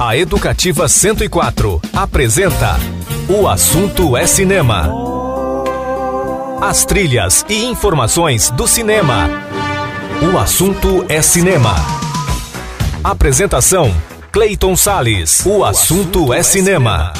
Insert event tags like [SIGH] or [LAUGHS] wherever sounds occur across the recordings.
A Educativa 104 apresenta O Assunto é Cinema. As trilhas e informações do cinema. O Assunto é Cinema. Apresentação: Clayton Sales. O Assunto é Cinema.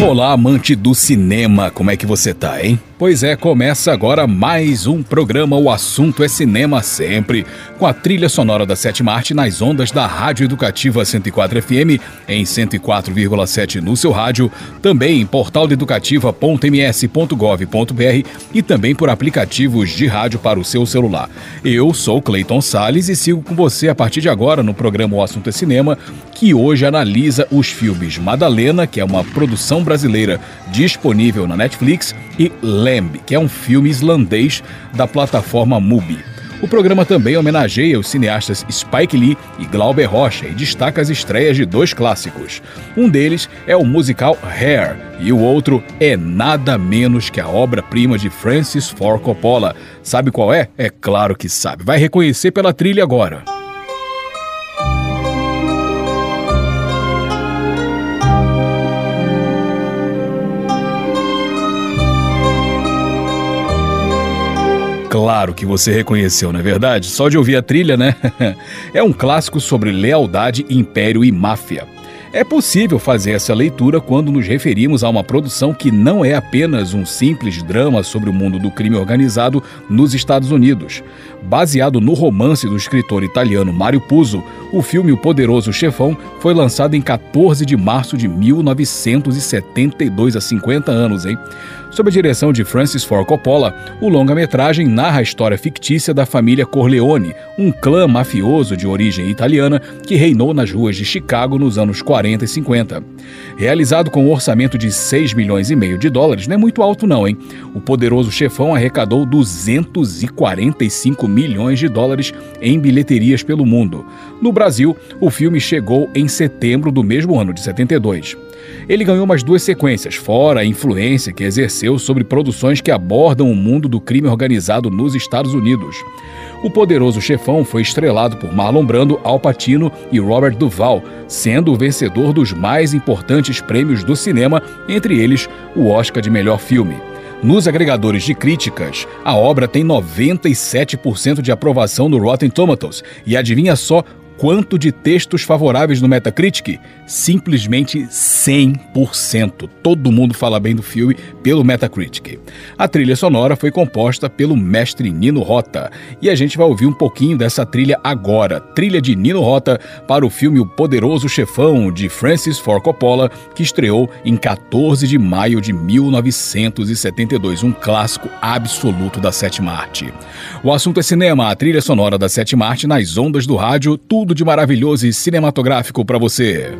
Olá, amante do cinema, como é que você tá, hein? Pois é, começa agora mais um programa O Assunto é Cinema Sempre, com a trilha sonora da Sétima Arte nas ondas da Rádio Educativa 104 FM, em 104,7 no seu rádio, também em portaleducativa.ms.gov.br e também por aplicativos de rádio para o seu celular. Eu sou Cleiton Sales e sigo com você a partir de agora no programa O Assunto é Cinema, que hoje analisa os filmes Madalena, que é uma produção brasileira disponível na Netflix, e Lamb, que é um filme islandês da plataforma Mubi. O programa também homenageia os cineastas Spike Lee e Glauber Rocha e destaca as estreias de dois clássicos. Um deles é o musical Hair e o outro é nada menos que a obra-prima de Francis Ford Coppola. Sabe qual é? É claro que sabe. Vai reconhecer pela trilha agora. Claro que você reconheceu, não é verdade? Só de ouvir a trilha, né? [LAUGHS] é um clássico sobre lealdade, império e máfia. É possível fazer essa leitura quando nos referimos a uma produção que não é apenas um simples drama sobre o mundo do crime organizado nos Estados Unidos. Baseado no romance do escritor italiano Mario Puzo, o filme O Poderoso Chefão foi lançado em 14 de março de 1972, há 50 anos, hein? Sob a direção de Francis Ford Coppola, o longa-metragem narra a história fictícia da família Corleone, um clã mafioso de origem italiana que reinou nas ruas de Chicago nos anos 40 e 50. Realizado com um orçamento de 6 milhões e meio de dólares, não é muito alto não, hein? O Poderoso Chefão arrecadou 245 milhões de dólares em bilheterias pelo mundo. No Brasil, o filme chegou em setembro do mesmo ano de 72. Ele ganhou mais duas sequências, fora a influência que exerceu sobre produções que abordam o mundo do crime organizado nos Estados Unidos. O Poderoso Chefão foi estrelado por Marlon Brando, Al Pacino e Robert Duvall, sendo o vencedor dos mais importantes prêmios do cinema, entre eles o Oscar de melhor filme. Nos agregadores de críticas, a obra tem 97% de aprovação no Rotten Tomatoes e adivinha só quanto de textos favoráveis no Metacritic? Simplesmente 100%. Todo mundo fala bem do filme pelo Metacritic. A trilha sonora foi composta pelo mestre Nino Rota e a gente vai ouvir um pouquinho dessa trilha agora. Trilha de Nino Rota para o filme O Poderoso Chefão de Francis Ford Coppola, que estreou em 14 de maio de 1972, um clássico absoluto da sétima arte. O assunto é cinema, a trilha sonora da sétima arte nas ondas do rádio, tudo tudo de maravilhoso e cinematográfico para você.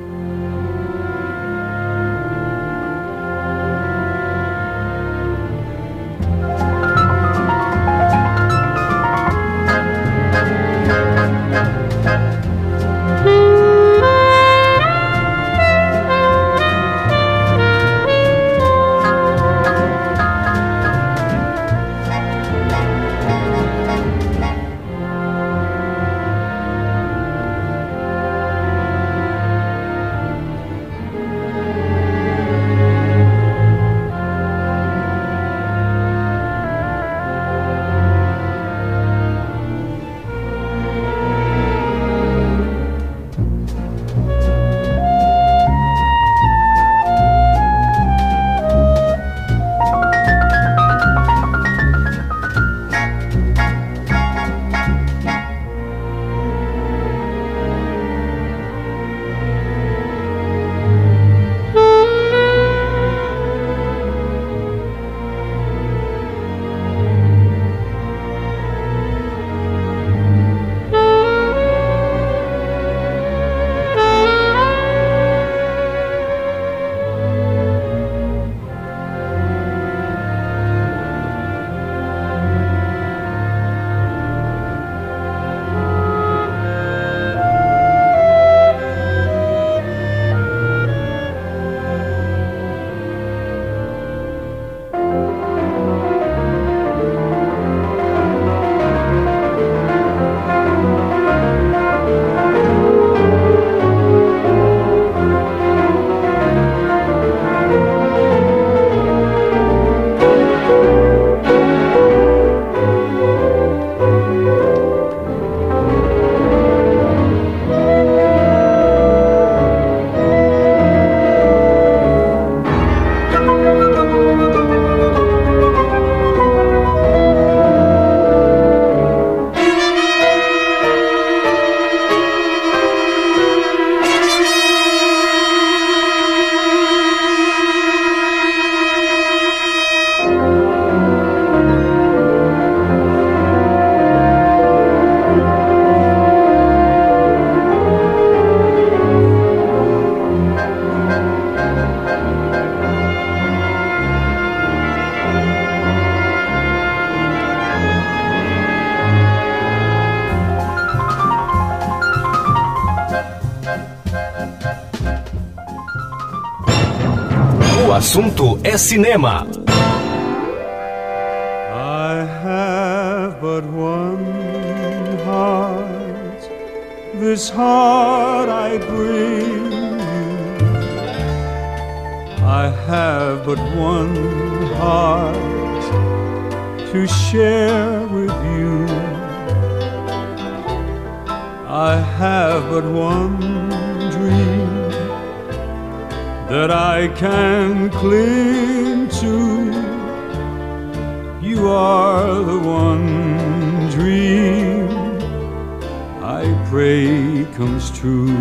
Assunto é cinema. I have but one heart. This heart I bring you. I have but one heart to share with you. I have but one that I can cling to. You are the one dream I pray comes true.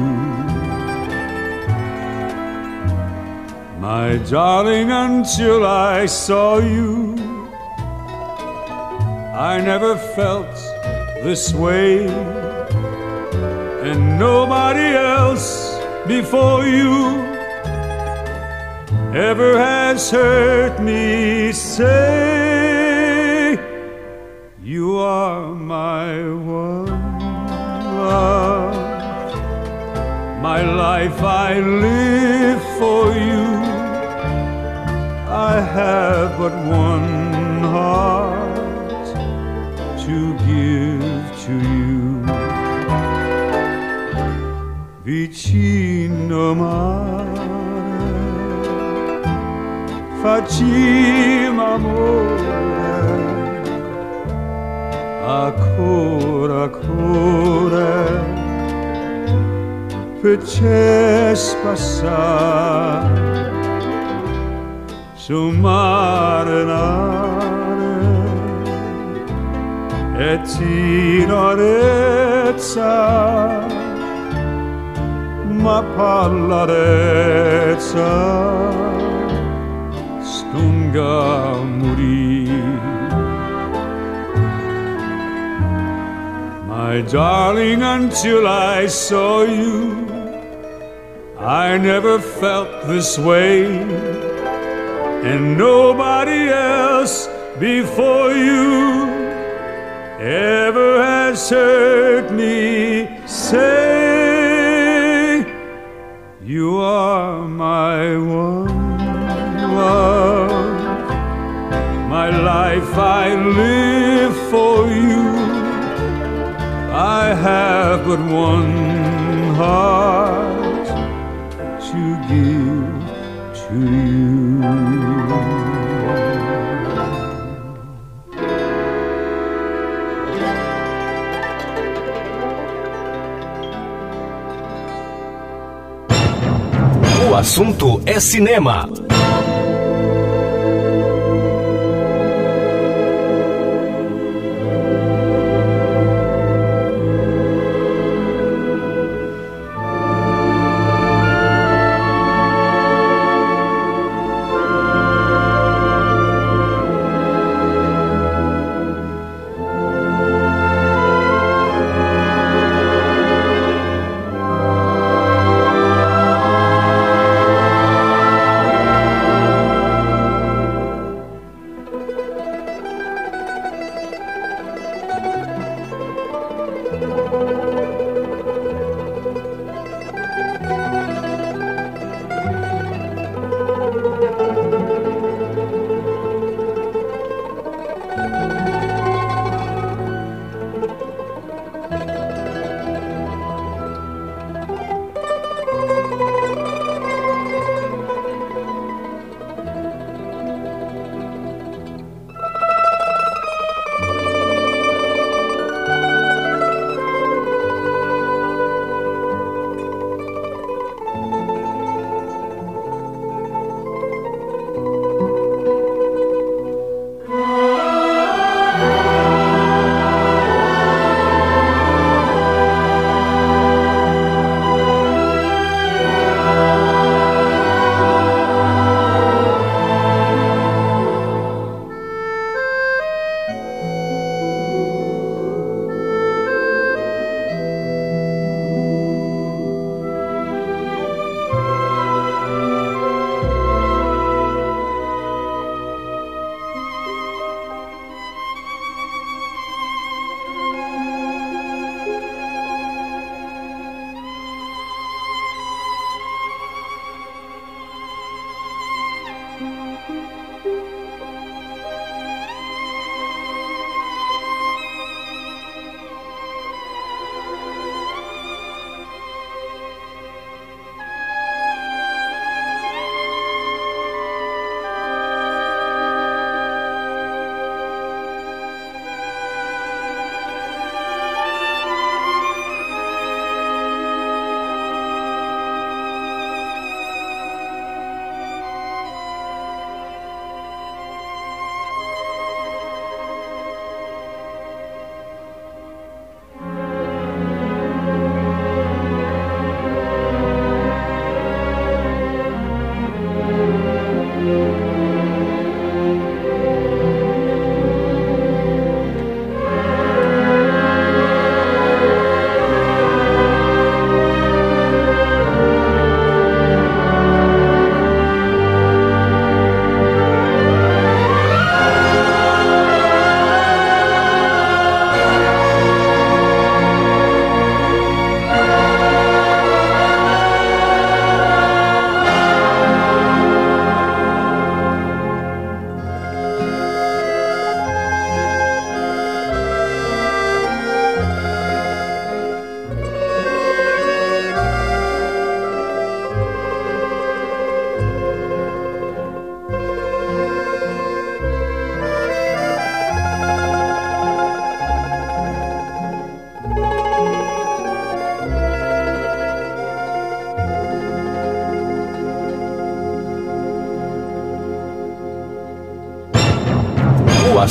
My darling, until I saw you, I never felt this way, and nobody else before you ever has heard me say, You are my one love. My life I live for you. I have but one heart to give to you. Vicino mare, facim amore. A cura a cura fece passar su mare nare e tinorezza ma pallarezza my darling until I saw you I never felt this way. And nobody else before you ever has heard me say, You are my one I live for you. I have but one heart to give to you. O assunto é cinema.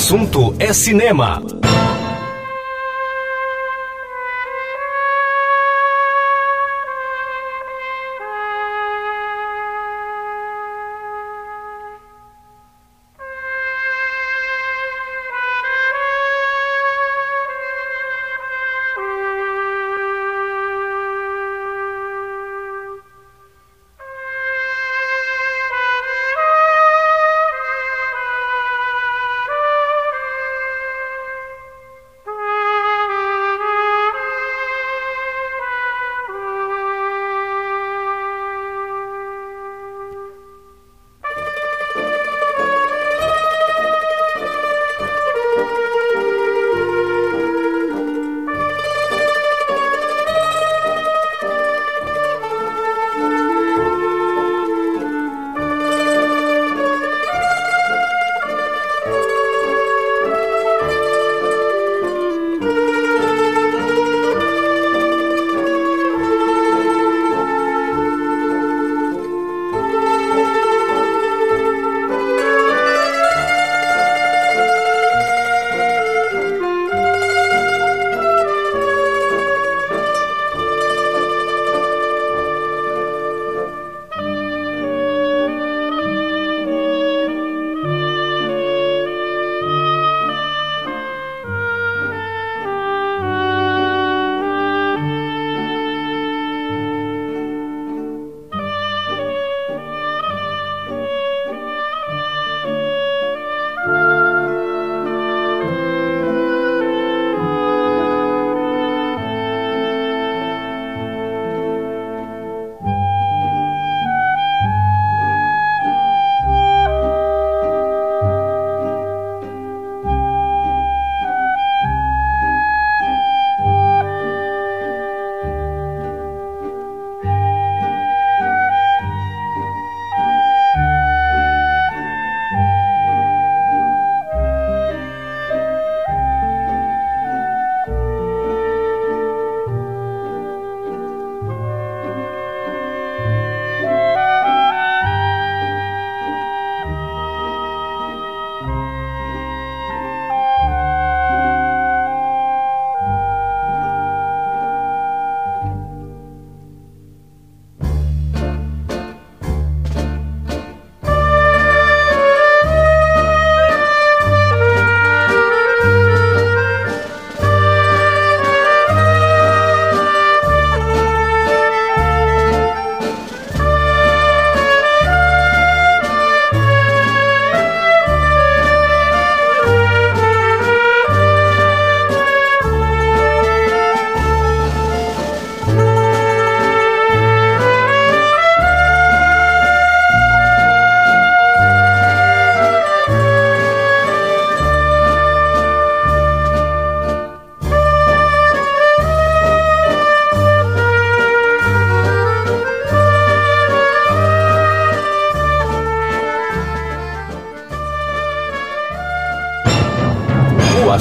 Assunto é cinema.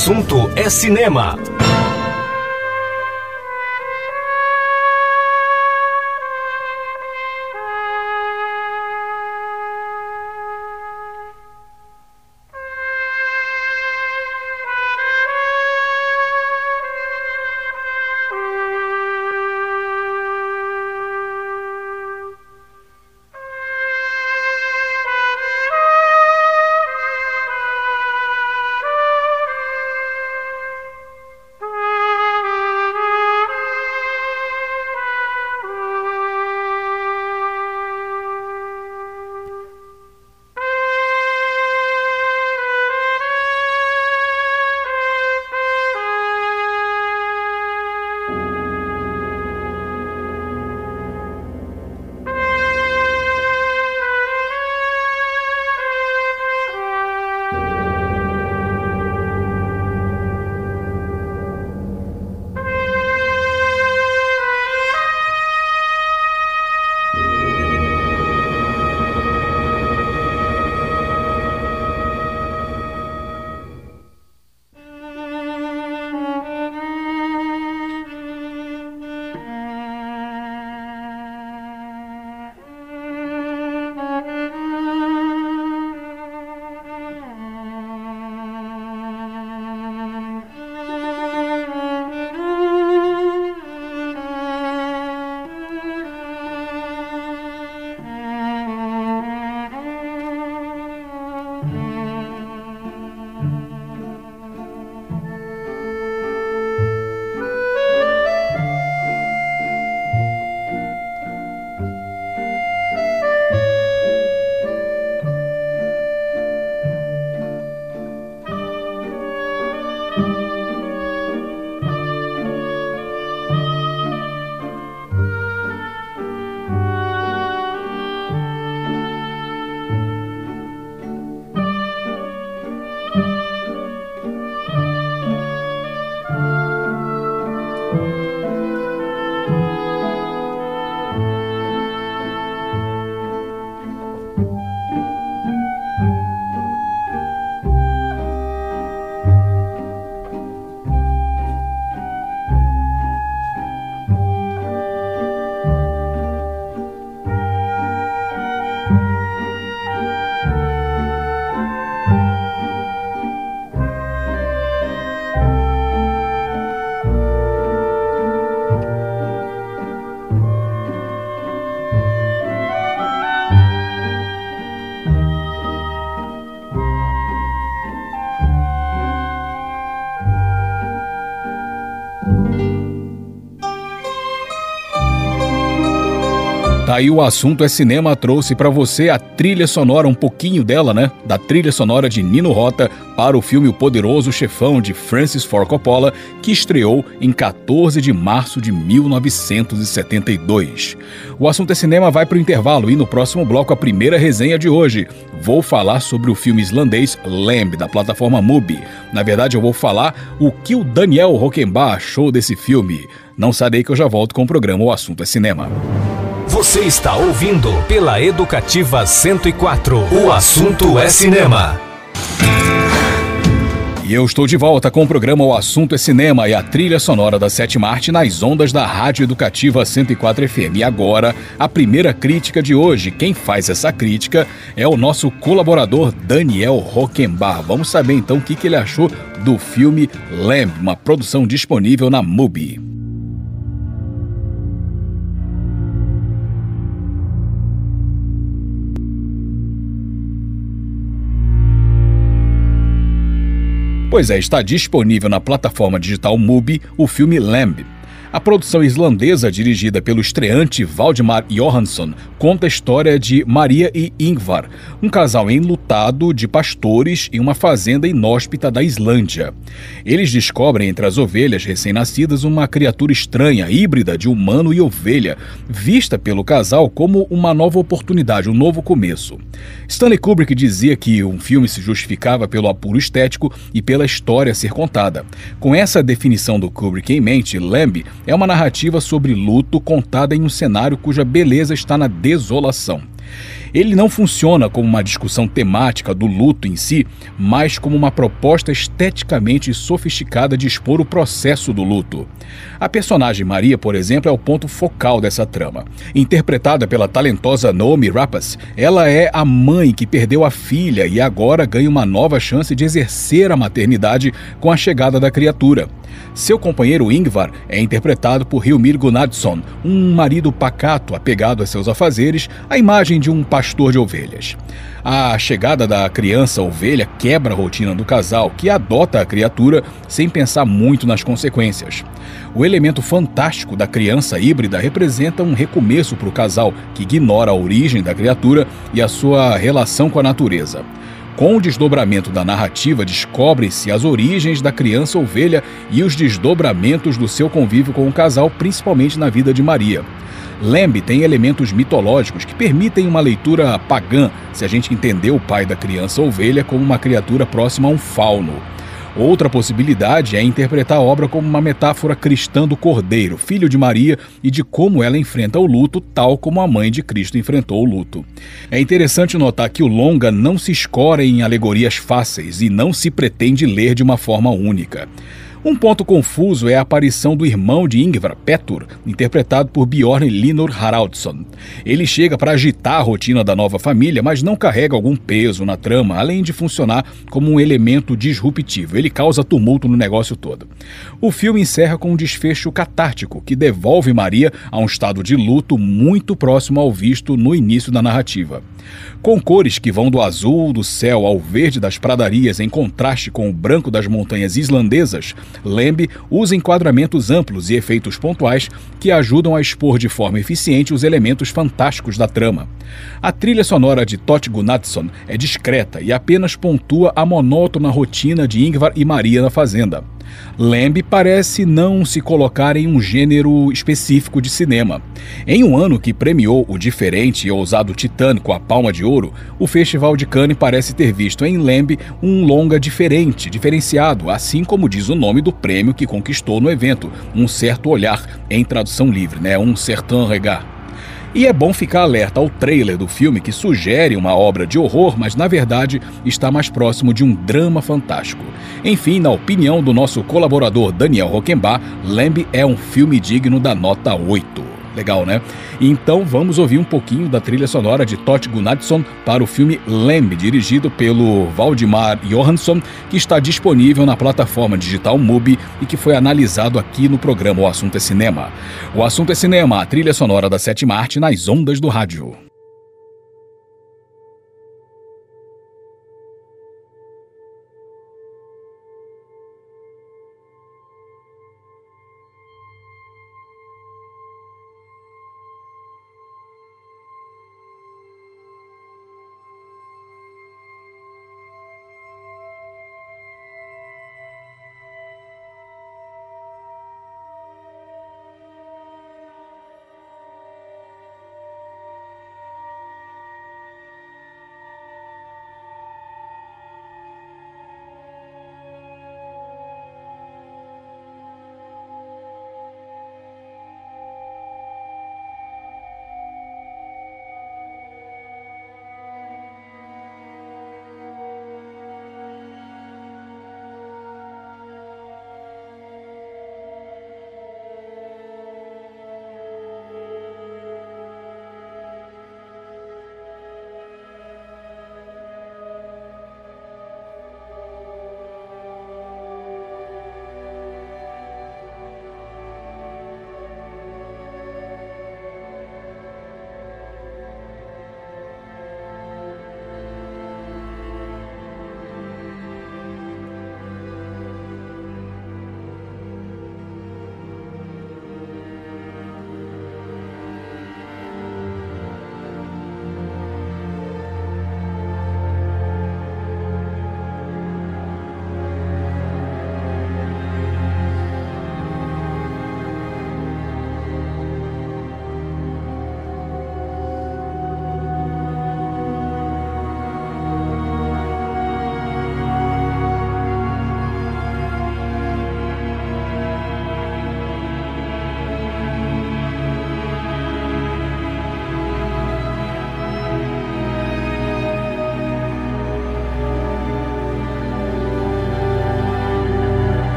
Assunto é cinema. Aí o assunto é cinema trouxe para você a trilha sonora, um pouquinho dela, né? Da trilha sonora de Nino Rota para o filme O Poderoso Chefão de Francis Ford Coppola, que estreou em 14 de março de 1972. O assunto é cinema vai para o intervalo e no próximo bloco a primeira resenha de hoje. Vou falar sobre o filme islandês Lamb da plataforma Mubi. Na verdade, eu vou falar o que o Daniel Rockenbach achou desse filme. Não sarei que eu já volto com o programa O Assunto é Cinema. Você está ouvindo pela Educativa 104. O assunto é cinema. E eu estou de volta com o programa O Assunto é Cinema e a trilha sonora da Sétima Arte nas ondas da Rádio Educativa 104 FM. E agora, a primeira crítica de hoje. Quem faz essa crítica é o nosso colaborador Daniel Rockenbach. Vamos saber então o que ele achou do filme Lamb, uma produção disponível na MUBI. Pois é, está disponível na plataforma digital MUBI o filme Lamb, a produção islandesa, dirigida pelo estreante Valdemar Johansson, conta a história de Maria e Ingvar, um casal enlutado de pastores em uma fazenda inóspita da Islândia. Eles descobrem entre as ovelhas recém-nascidas uma criatura estranha, híbrida de humano e ovelha, vista pelo casal como uma nova oportunidade, um novo começo. Stanley Kubrick dizia que um filme se justificava pelo apuro estético e pela história a ser contada. Com essa definição do Kubrick em mente, Lamb é uma narrativa sobre luto contada em um cenário cuja beleza está na desolação. Ele não funciona como uma discussão temática do luto em si, mas como uma proposta esteticamente sofisticada de expor o processo do luto. A personagem Maria, por exemplo, é o ponto focal dessa trama. Interpretada pela talentosa Naomi Rapace, ela é a mãe que perdeu a filha e agora ganha uma nova chance de exercer a maternidade com a chegada da criatura. Seu companheiro Ingvar é interpretado por Hilmir Gunnarsson, um marido pacato apegado a seus afazeres, a imagem de um pastor de ovelhas. A chegada da criança ovelha quebra a rotina do casal, que adota a criatura sem pensar muito nas consequências. O elemento fantástico da criança híbrida representa um recomeço para o casal que ignora a origem da criatura e a sua relação com a natureza. Com o desdobramento da narrativa, descobrem-se as origens da criança ovelha e os desdobramentos do seu convívio com o casal, principalmente na vida de Maria. Lembe tem elementos mitológicos que permitem uma leitura pagã se a gente entender o pai da criança ovelha como uma criatura próxima a um fauno. Outra possibilidade é interpretar a obra como uma metáfora cristã do Cordeiro, filho de Maria, e de como ela enfrenta o luto, tal como a mãe de Cristo enfrentou o luto. É interessante notar que o longa não se escora em alegorias fáceis e não se pretende ler de uma forma única. Um ponto confuso é a aparição do irmão de Ingvar, Petur, interpretado por Bjorn Linor Haraldsson. Ele chega para agitar a rotina da nova família, mas não carrega algum peso na trama, além de funcionar como um elemento disruptivo. Ele causa tumulto no negócio todo. O filme encerra com um desfecho catártico que devolve Maria a um estado de luto muito próximo ao visto no início da narrativa. Com cores que vão do azul do céu ao verde das pradarias em contraste com o branco das montanhas islandesas, Lembe usa enquadramentos amplos e efeitos pontuais que ajudam a expor de forma eficiente os elementos fantásticos da trama. A trilha sonora de Tot Gunnarsson é discreta e apenas pontua a monótona rotina de Ingvar e Maria na fazenda. Lamb parece não se colocar em um gênero específico de cinema. Em um ano que premiou o diferente e ousado Titanic com a Palma de Ouro, o Festival de Cannes parece ter visto em Lamb um longa diferente, diferenciado, assim como diz o nome do prêmio que conquistou no evento, um certo olhar, em tradução livre, né? um certain regard. E é bom ficar alerta ao trailer do filme que sugere uma obra de horror, mas na verdade está mais próximo de um drama fantástico. Enfim, na opinião do nosso colaborador Daniel Roquembar, Lamb é um filme digno da nota 8. Legal, né? Então vamos ouvir um pouquinho da trilha sonora de Tot Gunnarsson para o filme Lamb, dirigido pelo Valdemar Johansson, que está disponível na plataforma digital MUBI e que foi analisado aqui no programa O Assunto é Cinema. O Assunto é Cinema, a trilha sonora da sétima arte nas ondas do rádio.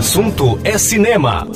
Assunto é cinema.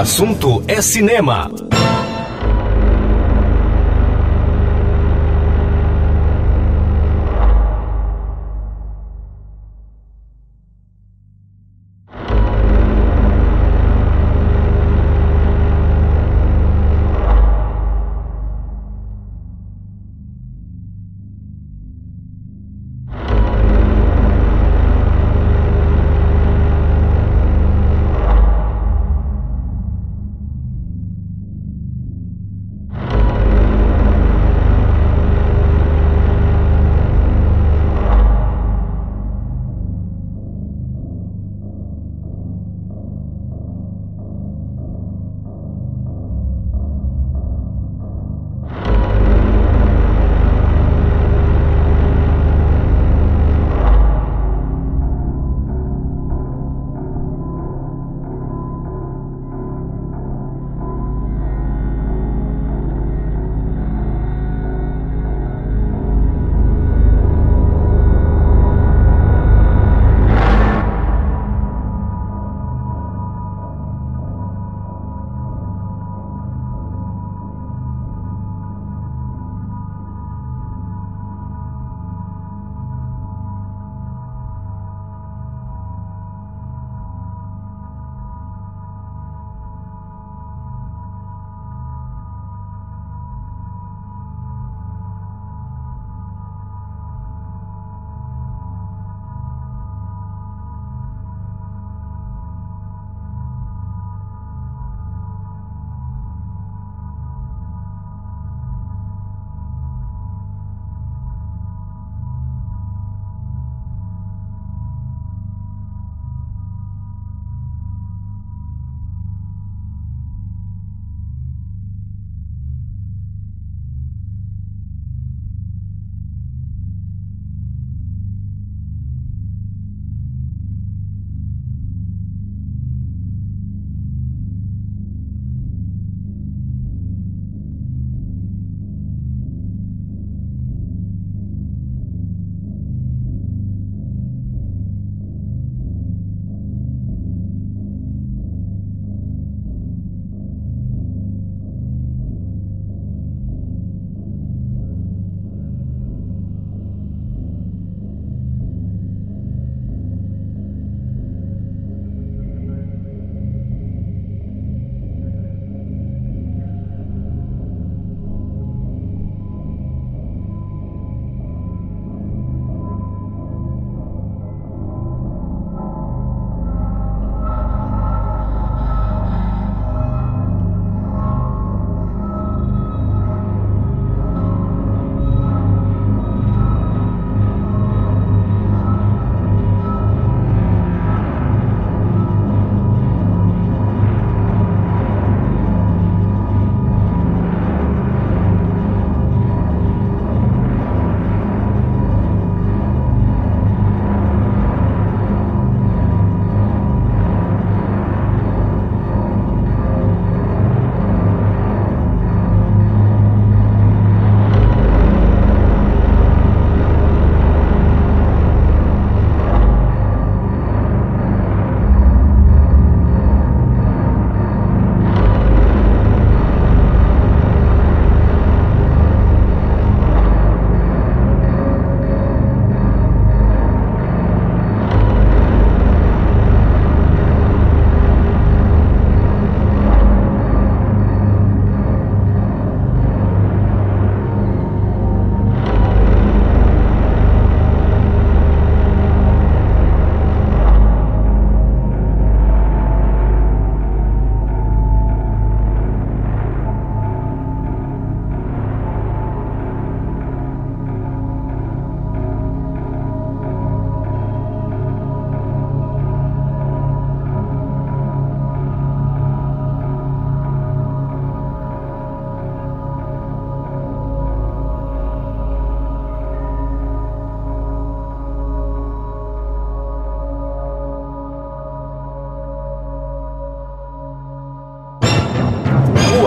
Assunto é cinema.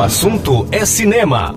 Assunto é cinema.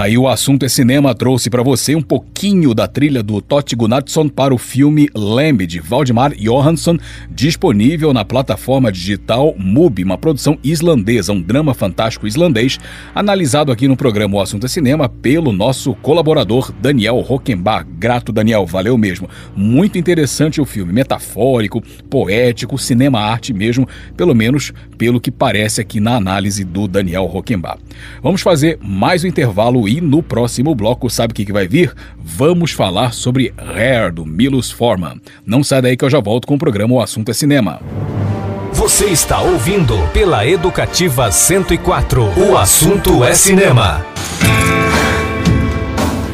Aí o assunto é cinema trouxe para você um pouquinho da trilha do Totti Gunnarsson para o filme Lamb de Valdemar Johansson, disponível na plataforma digital MUBI, uma produção islandesa, um drama fantástico islandês, analisado aqui no programa O Assunto é Cinema pelo nosso colaborador Daniel Rockenbach. Grato, Daniel, valeu mesmo. Muito interessante o filme, metafórico, poético, cinema-arte mesmo, pelo menos pelo que parece aqui na análise do Daniel Rockenbach. Vamos fazer mais um intervalo e no próximo bloco, sabe o que, que vai vir? Vamos falar sobre Hair, do Milos Forman. Não sai daí que eu já volto com o programa O Assunto é Cinema. Você está ouvindo pela Educativa 104. O assunto é cinema.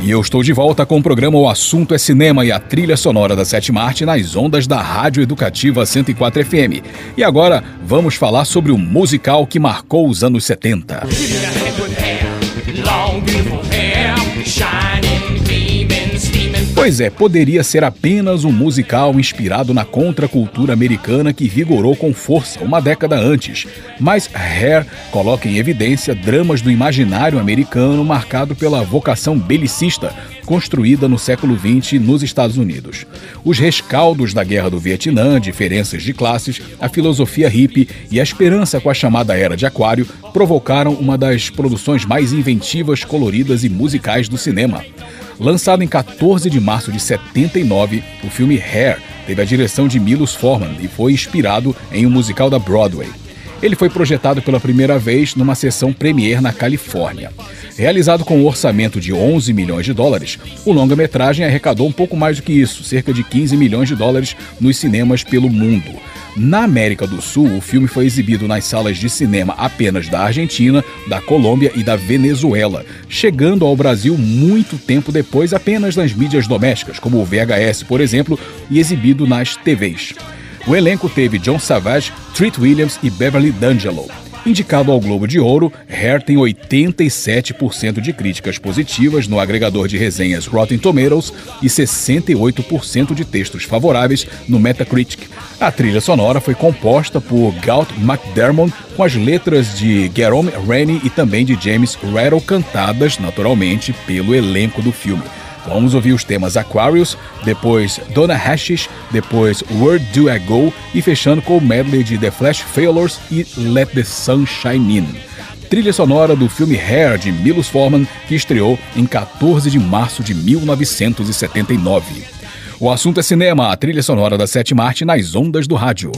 E eu estou de volta com o programa O Assunto é Cinema e a trilha sonora da Sétima Arte nas ondas da Rádio Educativa 104 FM. E agora vamos falar sobre o musical que marcou os anos 70. shining. Pois é, poderia ser apenas um musical inspirado na contracultura americana que vigorou com força uma década antes, mas Hair coloca em evidência dramas do imaginário americano marcado pela vocação belicista construída no século XX nos Estados Unidos. Os rescaldos da Guerra do Vietnã, diferenças de classes, a filosofia hippie e a esperança com a chamada Era de Aquário provocaram uma das produções mais inventivas, coloridas e musicais do cinema. Lançado em 14 de março de 79, o filme Hair teve a direção de Milos Forman e foi inspirado em um musical da Broadway. Ele foi projetado pela primeira vez numa sessão premiere na Califórnia. Realizado com um orçamento de 11 milhões de dólares, o longa-metragem arrecadou um pouco mais do que isso, cerca de 15 milhões de dólares nos cinemas pelo mundo. Na América do Sul, o filme foi exibido nas salas de cinema apenas da Argentina, da Colômbia e da Venezuela, chegando ao Brasil muito tempo depois apenas nas mídias domésticas, como o VHS, por exemplo, e exibido nas TVs. O elenco teve John Savage, Treat Williams e Beverly D'Angelo. Indicado ao Globo de Ouro, Hair tem 87% de críticas positivas no agregador de resenhas Rotten Tomatoes e 68% de textos favoráveis no Metacritic. A trilha sonora foi composta por Galt McDermott com as letras de Jerome Rennie e também de James Rattle cantadas, naturalmente, pelo elenco do filme. Vamos ouvir os temas Aquarius, depois Donna Hashish, depois Where Do I Go e fechando com o medley de The Flash Failures e Let the Sun Shine In. trilha sonora do filme Hair de Milos Forman, que estreou em 14 de março de 1979. O assunto é cinema, a trilha sonora da Sete Marte nas ondas do rádio.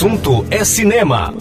Assunto é cinema.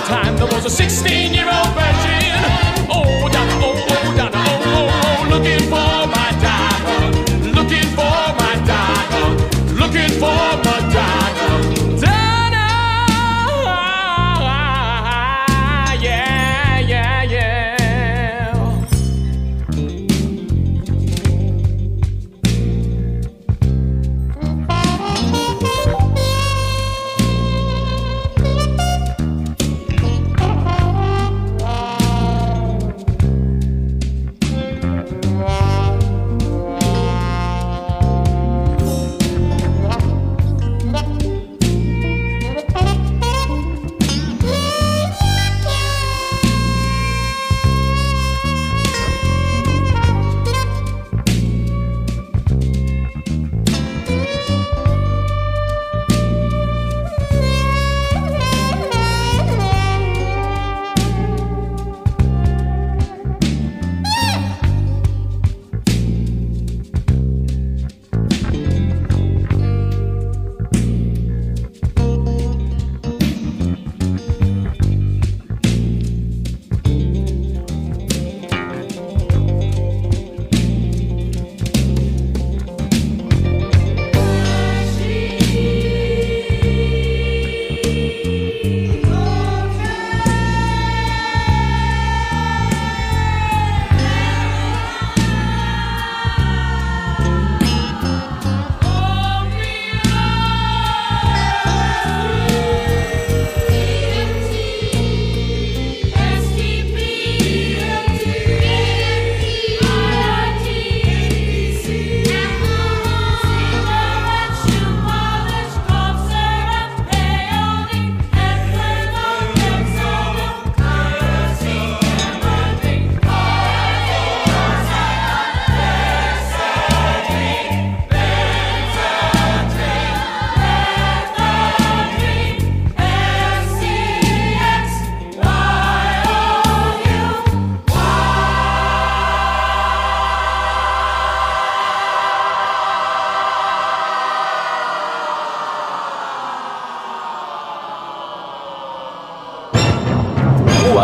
Assunto é cinema. follow their smiles.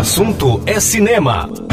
Is there an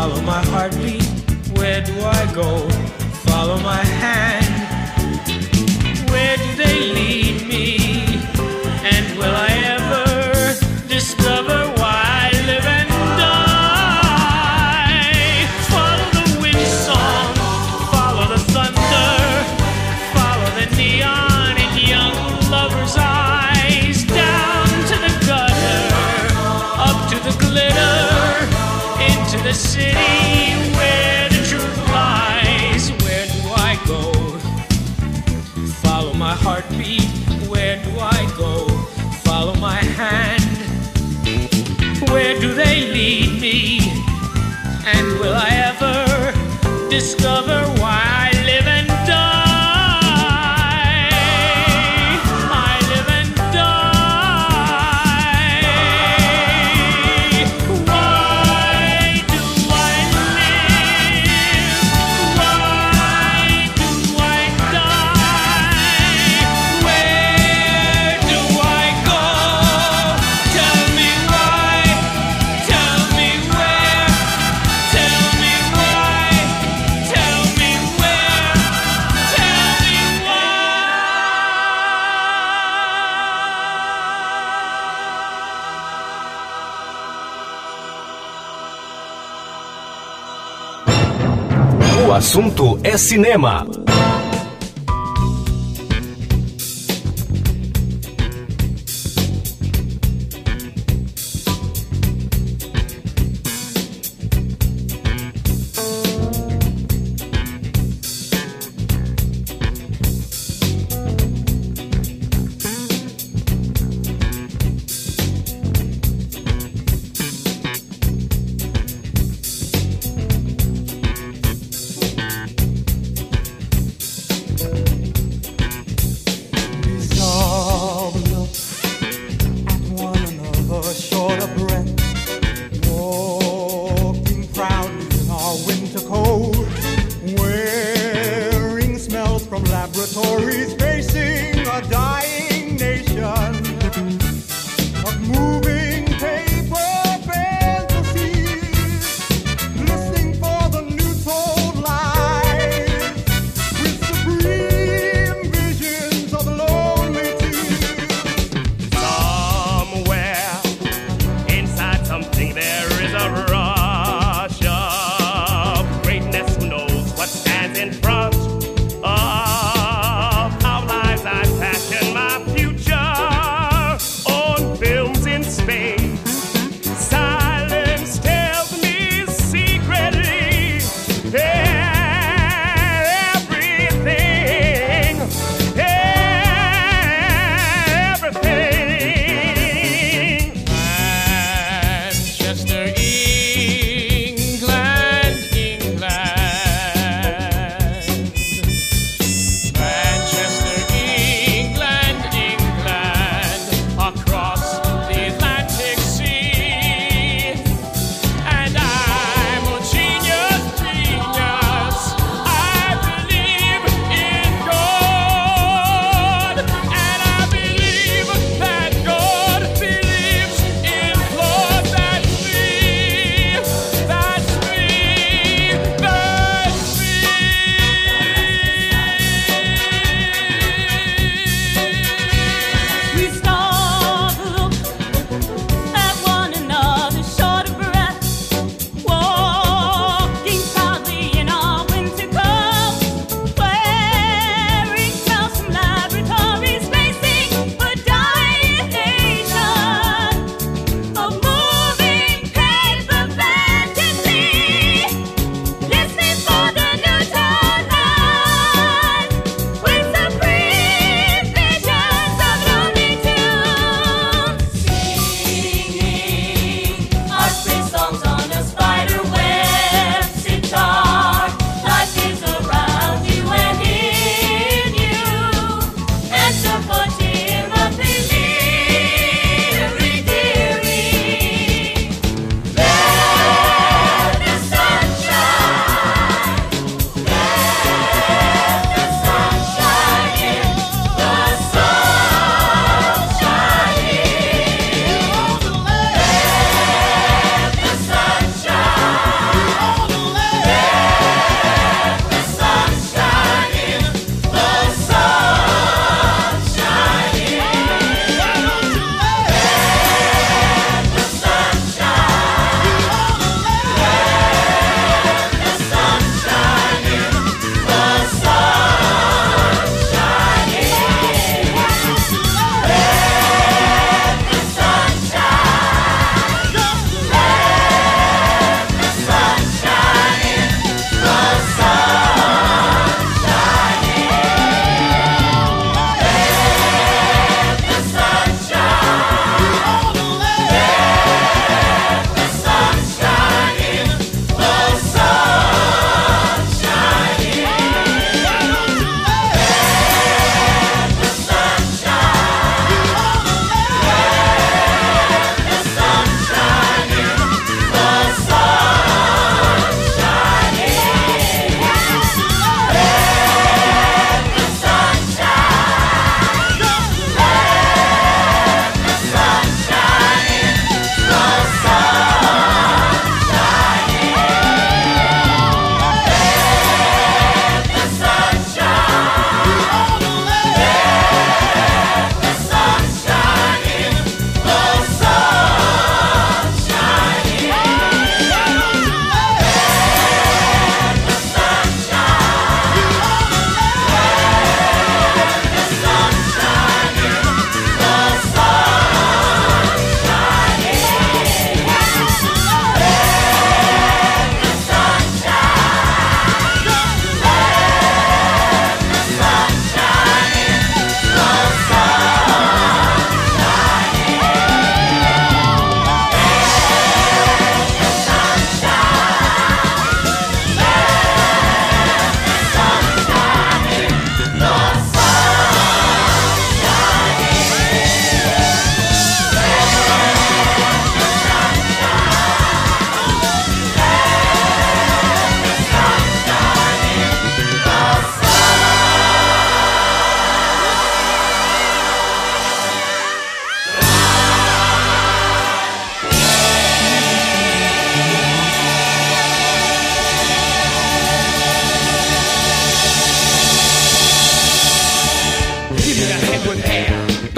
Follow my heartbeat, where do I go? Follow my hand, where do they lead? assunto é cinema.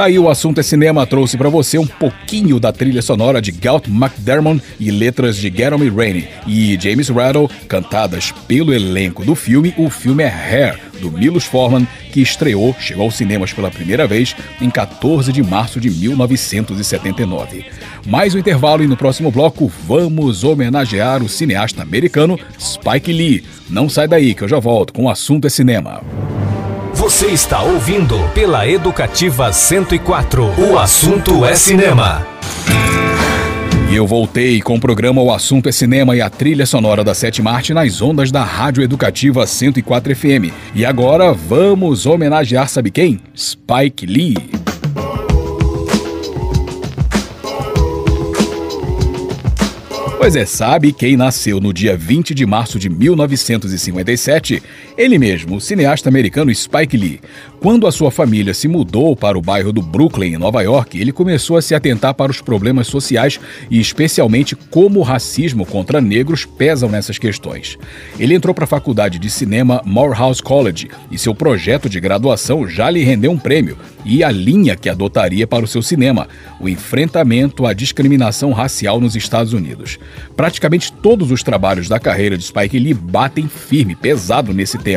Tá aí o assunto é cinema trouxe para você um pouquinho da trilha sonora de Galt McDermott e letras de Jeremy Rainey e James Rattle cantadas pelo elenco do filme. O filme é Hair do Milos Forman, que estreou, chegou aos cinemas pela primeira vez em 14 de março de 1979. Mais um intervalo e no próximo bloco vamos homenagear o cineasta americano Spike Lee. Não sai daí que eu já volto com o assunto é cinema. Você está ouvindo pela Educativa 104. O assunto é cinema. E eu voltei com o programa O Assunto é Cinema e a trilha sonora da Sete Marte nas ondas da Rádio Educativa 104 FM. E agora vamos homenagear, sabe quem? Spike Lee. Pois é, sabe quem nasceu no dia 20 de março de 1957? Ele mesmo, o cineasta americano Spike Lee. Quando a sua família se mudou para o bairro do Brooklyn, em Nova York, ele começou a se atentar para os problemas sociais e especialmente como o racismo contra negros pesam nessas questões. Ele entrou para a faculdade de cinema Morehouse College e seu projeto de graduação já lhe rendeu um prêmio e a linha que adotaria para o seu cinema, o enfrentamento à discriminação racial nos Estados Unidos. Praticamente todos os trabalhos da carreira de Spike Lee batem firme, pesado nesse tema.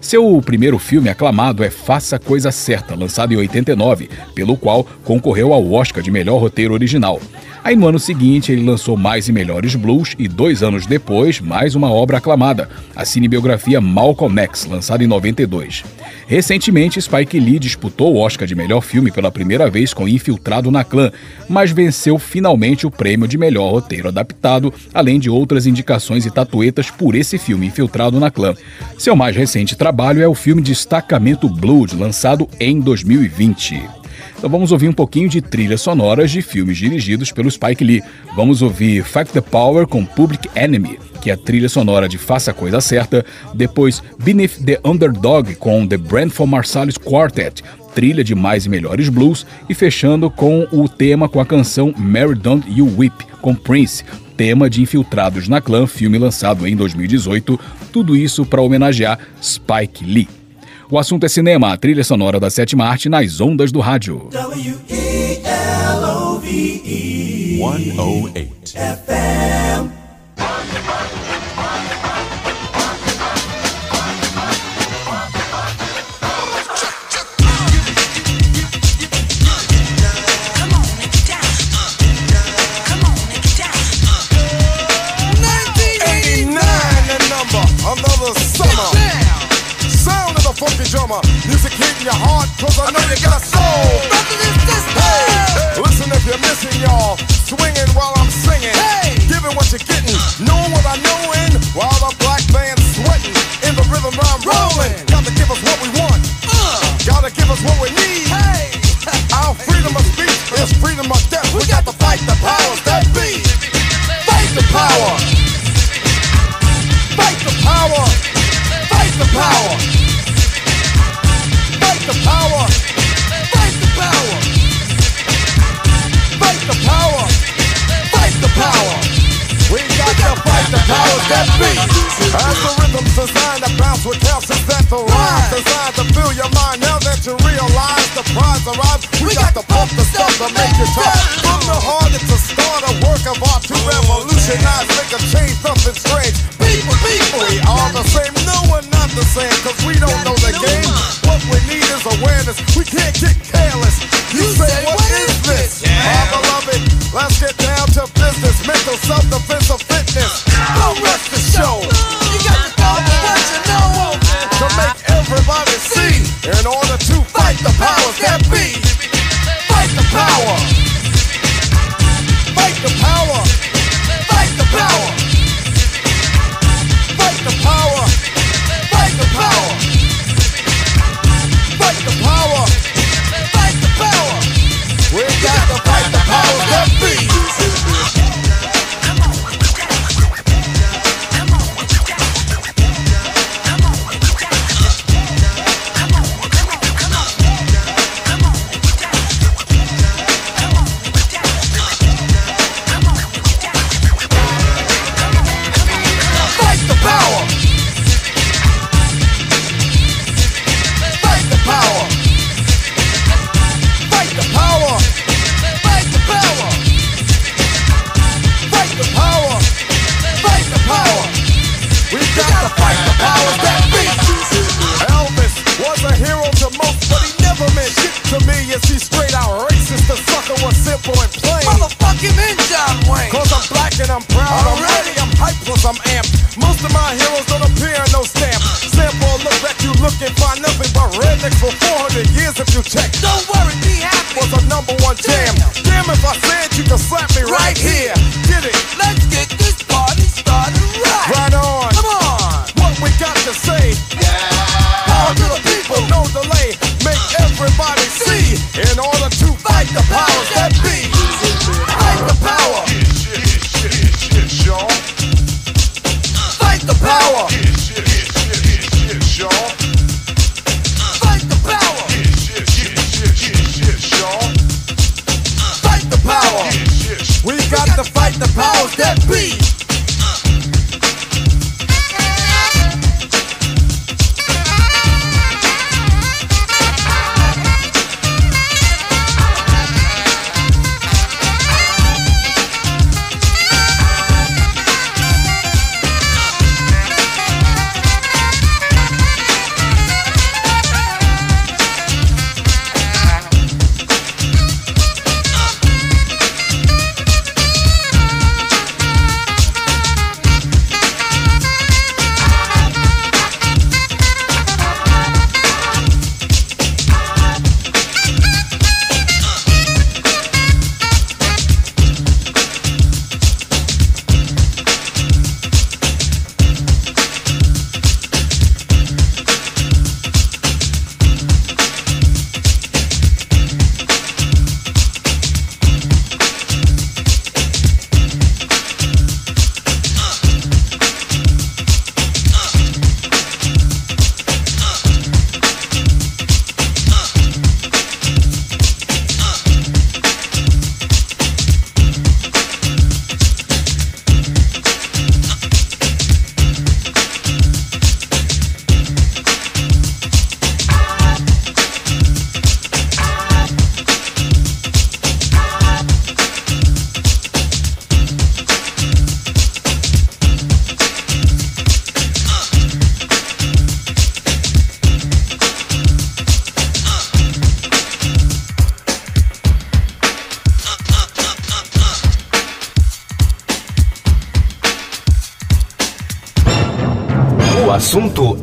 Seu primeiro filme aclamado é Faça Coisa Certa, lançado em 89, pelo qual concorreu ao Oscar de melhor roteiro original. Aí no ano seguinte ele lançou Mais e Melhores Blues e dois anos depois mais uma obra aclamada, a cinebiografia Malcolm X, lançada em 92. Recentemente Spike Lee disputou o Oscar de melhor filme pela primeira vez com Infiltrado na Clã, mas venceu finalmente o prêmio de melhor roteiro adaptado, além de outras indicações e tatuetas por esse filme Infiltrado na Clã. Seu mais recente trabalho é o filme Destacamento Blood, lançado em 2020. Então vamos ouvir um pouquinho de trilhas sonoras de filmes dirigidos pelo Spike Lee. Vamos ouvir Fact the Power com Public Enemy, que é a trilha sonora de Faça a Coisa Certa. Depois Beneath the Underdog com The Brentford Marsalis Quartet, trilha de Mais e Melhores Blues. E fechando com o tema com a canção Mary Don't You Weep com Prince, tema de Infiltrados na Clã, filme lançado em 2018. Tudo isso para homenagear Spike Lee. O assunto é cinema, a trilha sonora da sétima arte nas ondas do rádio. W-E-L-O-V-E 108 FM drummer. Music hitting your heart, cause I know you got a soul. Hey, listen if you're missing, y'all. Swinging while I'm singing. Hey, giving what you're getting. Knowing what I know in. While the black band's sweating. In the rhythm I'm rolling. Gotta give us what we want.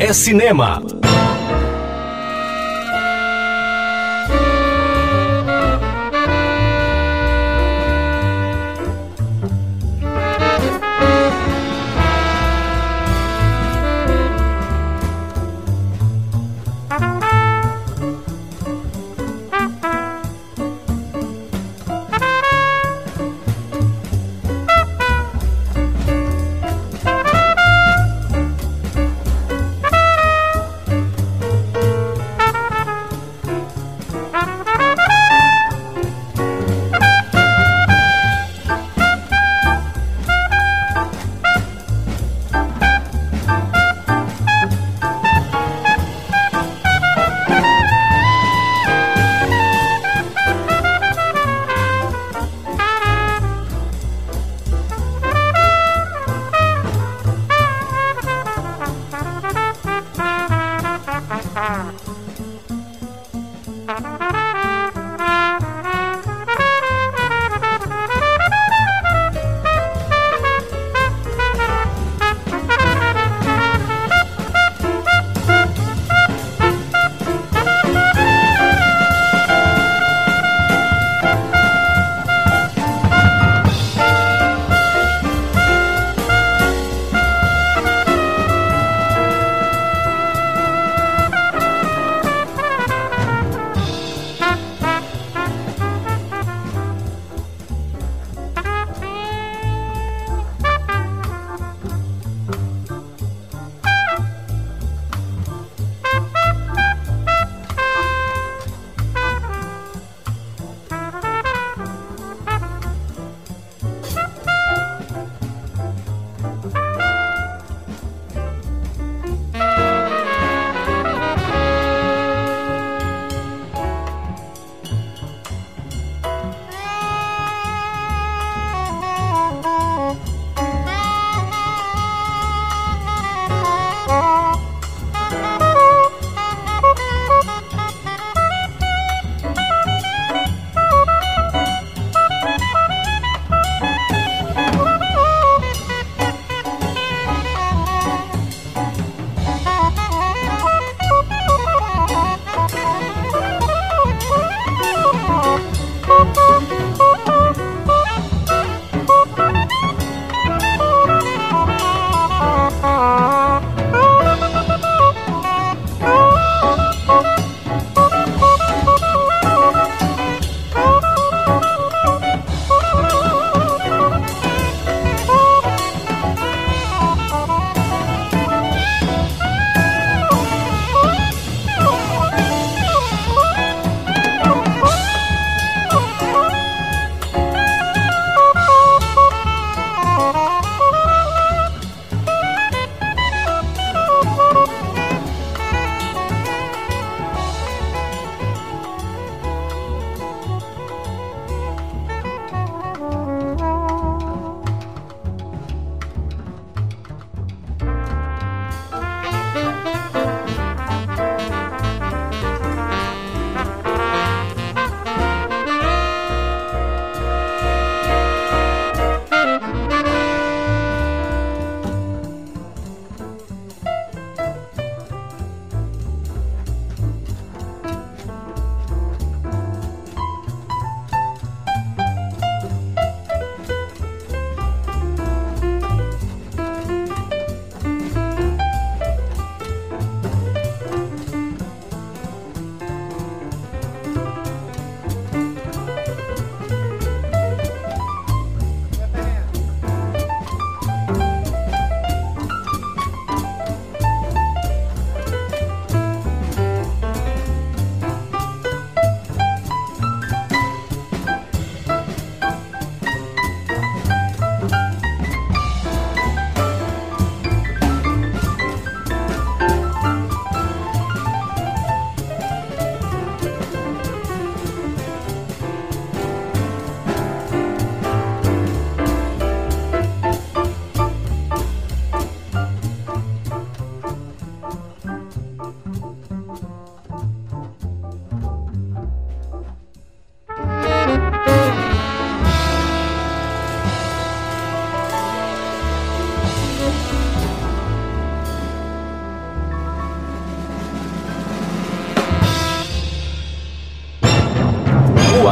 É cinema.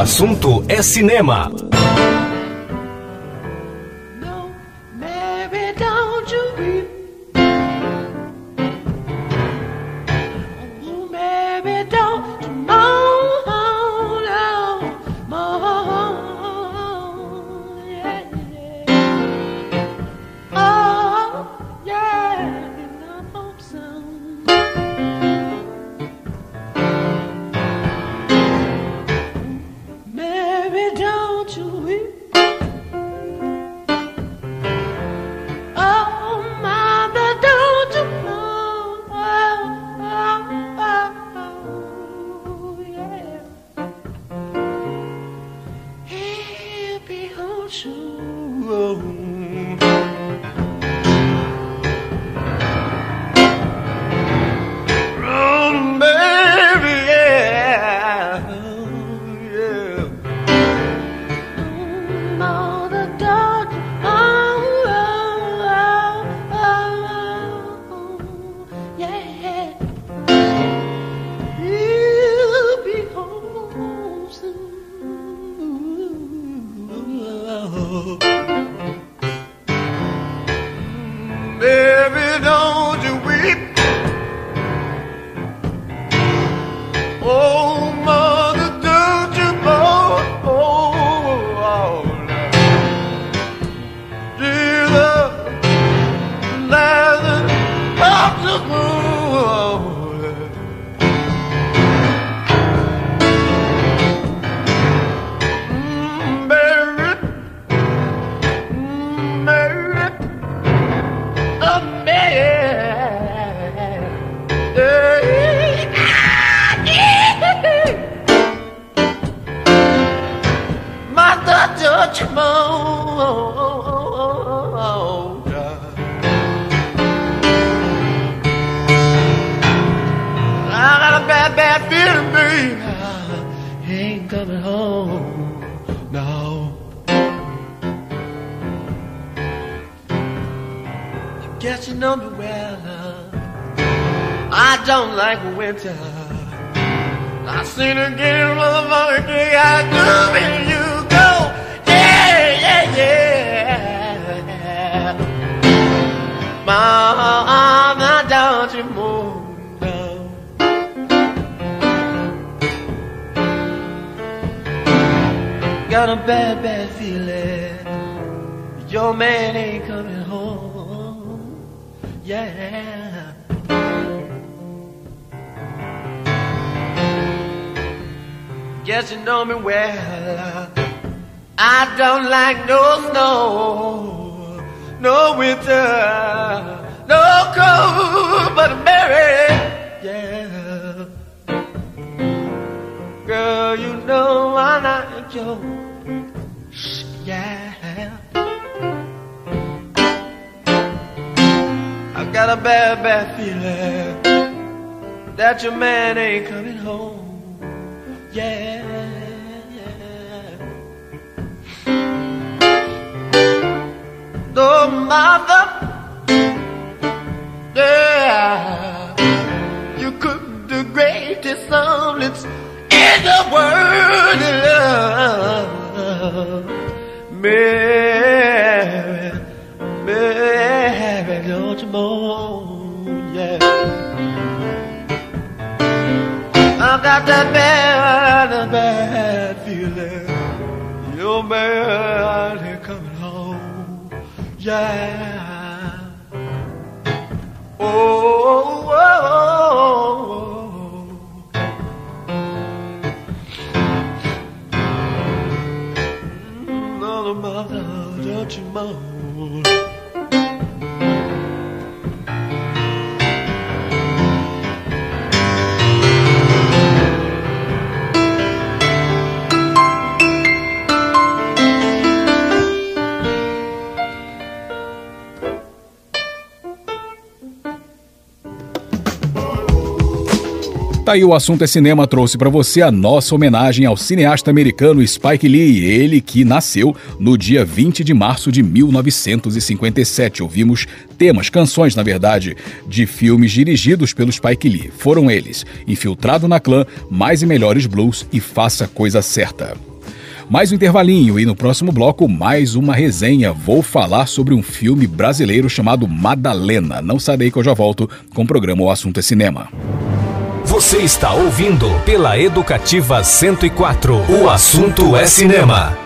Assunto é cinema. That your man ain't coming home. Aí o assunto é cinema trouxe para você a nossa homenagem ao cineasta americano Spike Lee, ele que nasceu no dia 20 de março de 1957. Ouvimos temas, canções, na verdade, de filmes dirigidos pelo Spike Lee. Foram eles: Infiltrado na Clã, Mais e Melhores Blues e Faça Coisa Certa. Mais um intervalinho e no próximo bloco mais uma resenha. Vou falar sobre um filme brasileiro chamado Madalena. Não sai daí que eu já volto com o programa O Assunto é Cinema. Você está ouvindo pela Educativa 104. O assunto é cinema.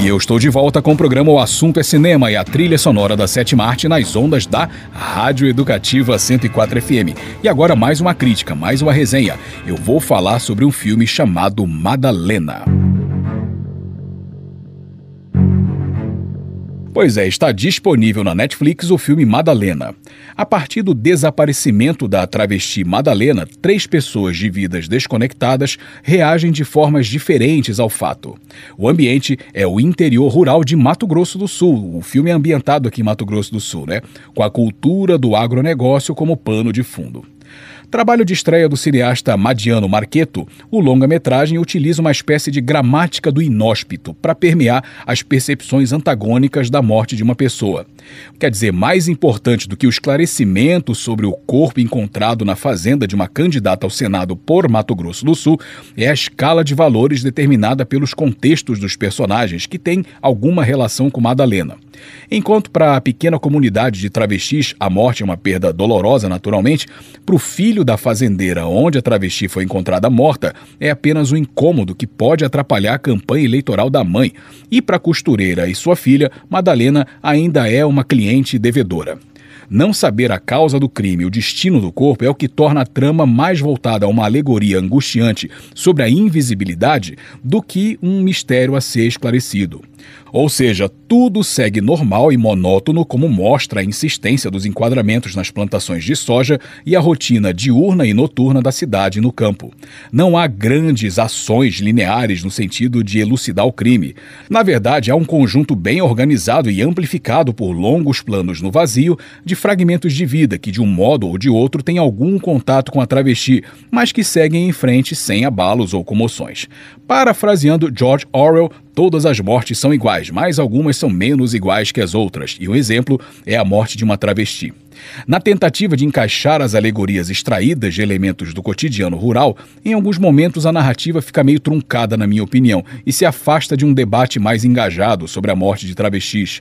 E eu estou de volta com o programa O Assunto é Cinema e a trilha sonora da Sétima Arte nas ondas da Rádio Educativa 104 FM. E agora mais uma crítica, mais uma resenha. Eu vou falar sobre um filme chamado Madalena. Pois é, está disponível na Netflix o filme Madalena. A partir do desaparecimento da travesti Madalena, três pessoas de vidas desconectadas reagem de formas diferentes ao fato. O ambiente é o interior rural de Mato Grosso do Sul. O filme é ambientado aqui em Mato Grosso do Sul, né? Com a cultura do agronegócio como pano de fundo. Trabalho de estreia do cineasta Madiano Marqueto, o longa-metragem utiliza uma espécie de gramática do inóspito para permear as percepções antagônicas da morte de uma pessoa. Quer dizer, mais importante do que o esclarecimento sobre o corpo encontrado na fazenda de uma candidata ao Senado por Mato Grosso do Sul é a escala de valores determinada pelos contextos dos personagens que têm alguma relação com Madalena. Enquanto para a pequena comunidade de travestis a morte é uma perda dolorosa, naturalmente, para o filho da fazendeira onde a travesti foi encontrada morta é apenas um incômodo que pode atrapalhar a campanha eleitoral da mãe. E para a costureira e sua filha, Madalena ainda é uma cliente devedora. Não saber a causa do crime e o destino do corpo é o que torna a trama mais voltada a uma alegoria angustiante sobre a invisibilidade do que um mistério a ser esclarecido. Ou seja, tudo segue normal e monótono, como mostra a insistência dos enquadramentos nas plantações de soja e a rotina diurna e noturna da cidade no campo. Não há grandes ações lineares no sentido de elucidar o crime. Na verdade, há um conjunto bem organizado e amplificado por longos planos no vazio de fragmentos de vida que, de um modo ou de outro, têm algum contato com a travesti, mas que seguem em frente sem abalos ou comoções. Parafraseando George Orwell, todas as mortes são iguais, mas algumas são menos iguais que as outras, e um exemplo é a morte de uma travesti. Na tentativa de encaixar as alegorias extraídas de elementos do cotidiano rural, em alguns momentos a narrativa fica meio truncada, na minha opinião, e se afasta de um debate mais engajado sobre a morte de travestis.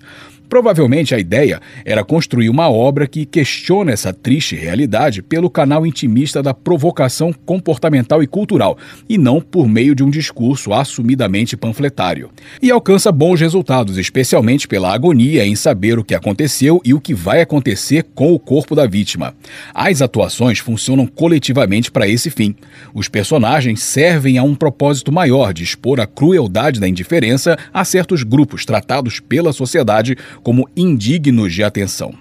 Provavelmente a ideia era construir uma obra que questiona essa triste realidade pelo canal intimista da provocação comportamental e cultural, e não por meio de um discurso assumidamente panfletário. E alcança bons resultados, especialmente pela agonia em saber o que aconteceu e o que vai acontecer com o corpo da vítima. As atuações funcionam coletivamente para esse fim. Os personagens servem a um propósito maior de expor a crueldade da indiferença a certos grupos tratados pela sociedade como indignos de atenção.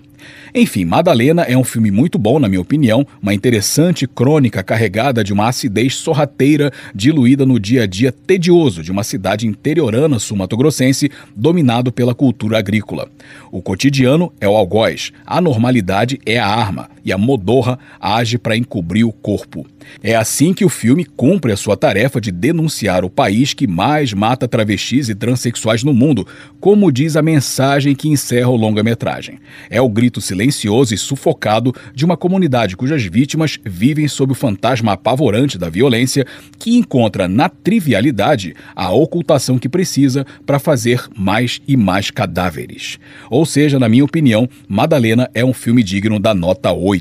Enfim, Madalena é um filme muito bom, na minha opinião, uma interessante crônica carregada de uma acidez sorrateira diluída no dia a dia tedioso de uma cidade interiorana sul-mato-grossense dominado pela cultura agrícola. O cotidiano é o algoz, a normalidade é a arma e a modorra age para encobrir o corpo. É assim que o filme cumpre a sua tarefa de denunciar o país que mais mata travestis e transexuais no mundo, como diz a mensagem que encerra o longa-metragem. É o grito silencioso e sufocado de uma comunidade cujas vítimas vivem sob o fantasma apavorante da violência, que encontra na trivialidade a ocultação que precisa para fazer mais e mais cadáveres. Ou seja, na minha opinião, Madalena é um filme digno da nota 8.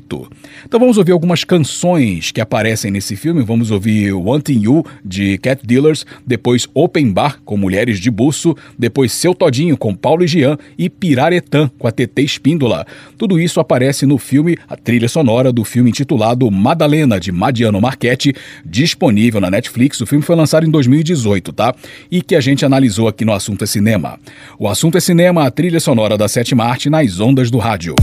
Então vamos ouvir algumas canções que aparecem nesse filme. Vamos ouvir Wanting You, de Cat Dealers, depois Open Bar, com Mulheres de Buço, depois Seu Todinho, com Paulo e Jean, e Piraretã, com a TT Espíndola. Tudo isso aparece no filme, a trilha sonora do filme intitulado Madalena, de Madiano Marchetti, disponível na Netflix. O filme foi lançado em 2018, tá? E que a gente analisou aqui no Assunto é Cinema. O Assunto é Cinema, a trilha sonora da sétima arte nas ondas do rádio.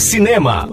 Cinema.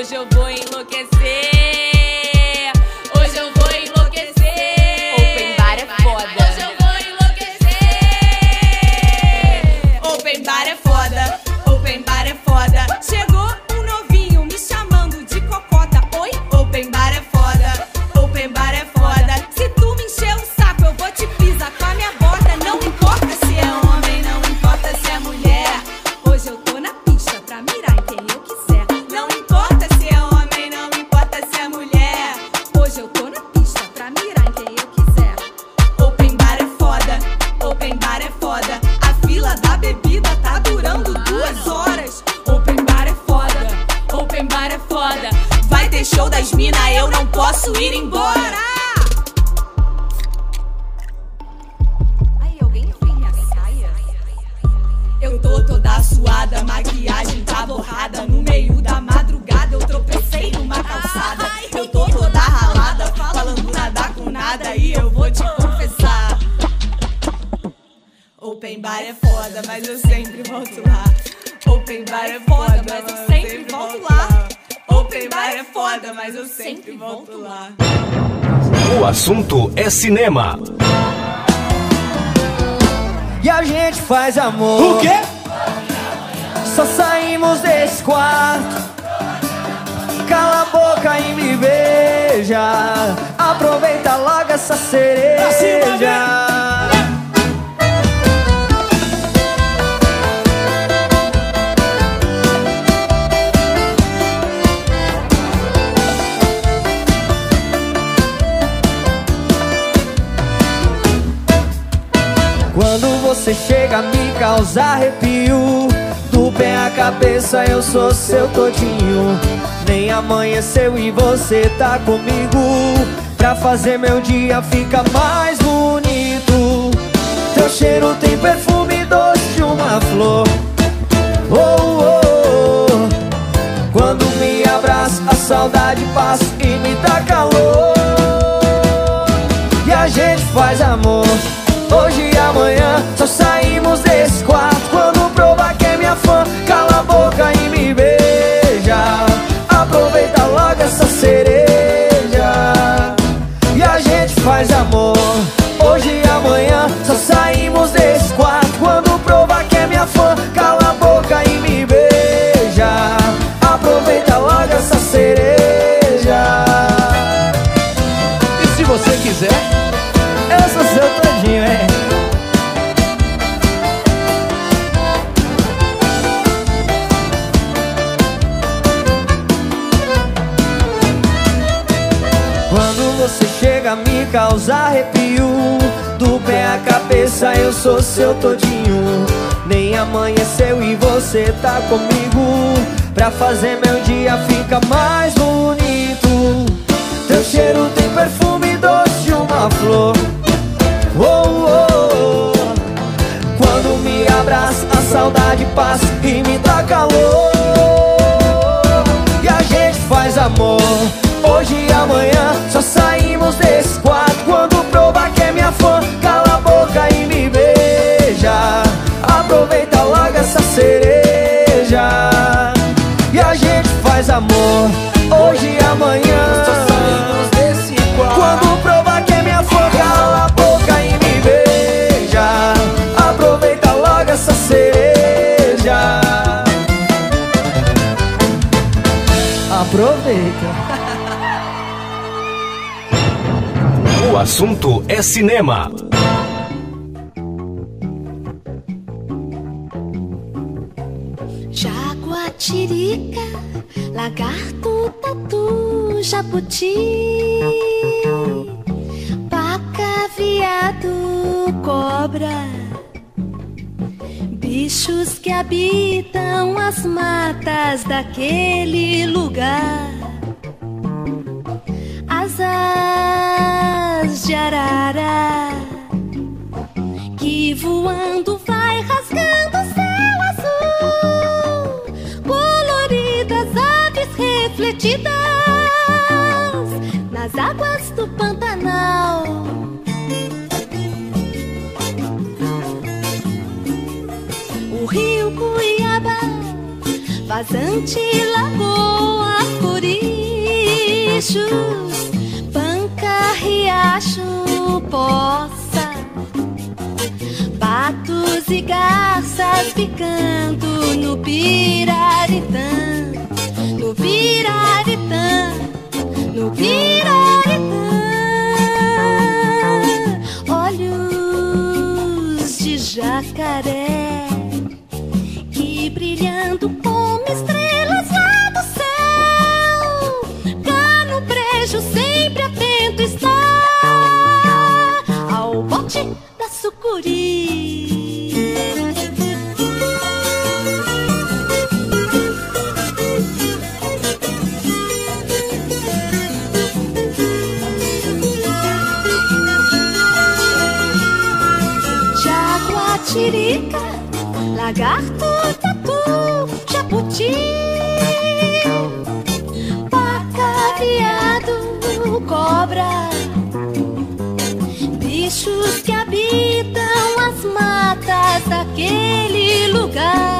Hoje eu vou enlouquecer. cinema. E a gente faz amor. O quê? Só saímos desse quarto. Cala a boca e me beija. Aproveita logo essa cereja. eu sou seu todinho. Nem amanheceu e você tá comigo. Pra fazer meu dia ficar mais bonito. Teu cheiro tem perfume doce de uma flor. Oh, oh, oh. Quando me abraça a saudade passa e me dá calor. E a gente faz amor. Hoje e amanhã só saímos desse quarto. seu todinho. Nem amanheceu e você tá comigo. Pra fazer meu dia ficar mais amor Hoje e amanhã. Quando provar que é minha fã Cala a boca e me beija. Aproveita logo essa cereja. Aproveita. O assunto é cinema. jabuti, paca, viado, cobra, bichos que habitam as matas daquele lugar, asas de arara que voando Vazante, lagoa, corichos, panca, riacho, poça, patos e garças picando no piraritã, no piraritã, no piraritã. Olhos de jacaré lagarto, tatu, jabuti, paca, viado, cobra, bichos que habitam as matas daquele lugar,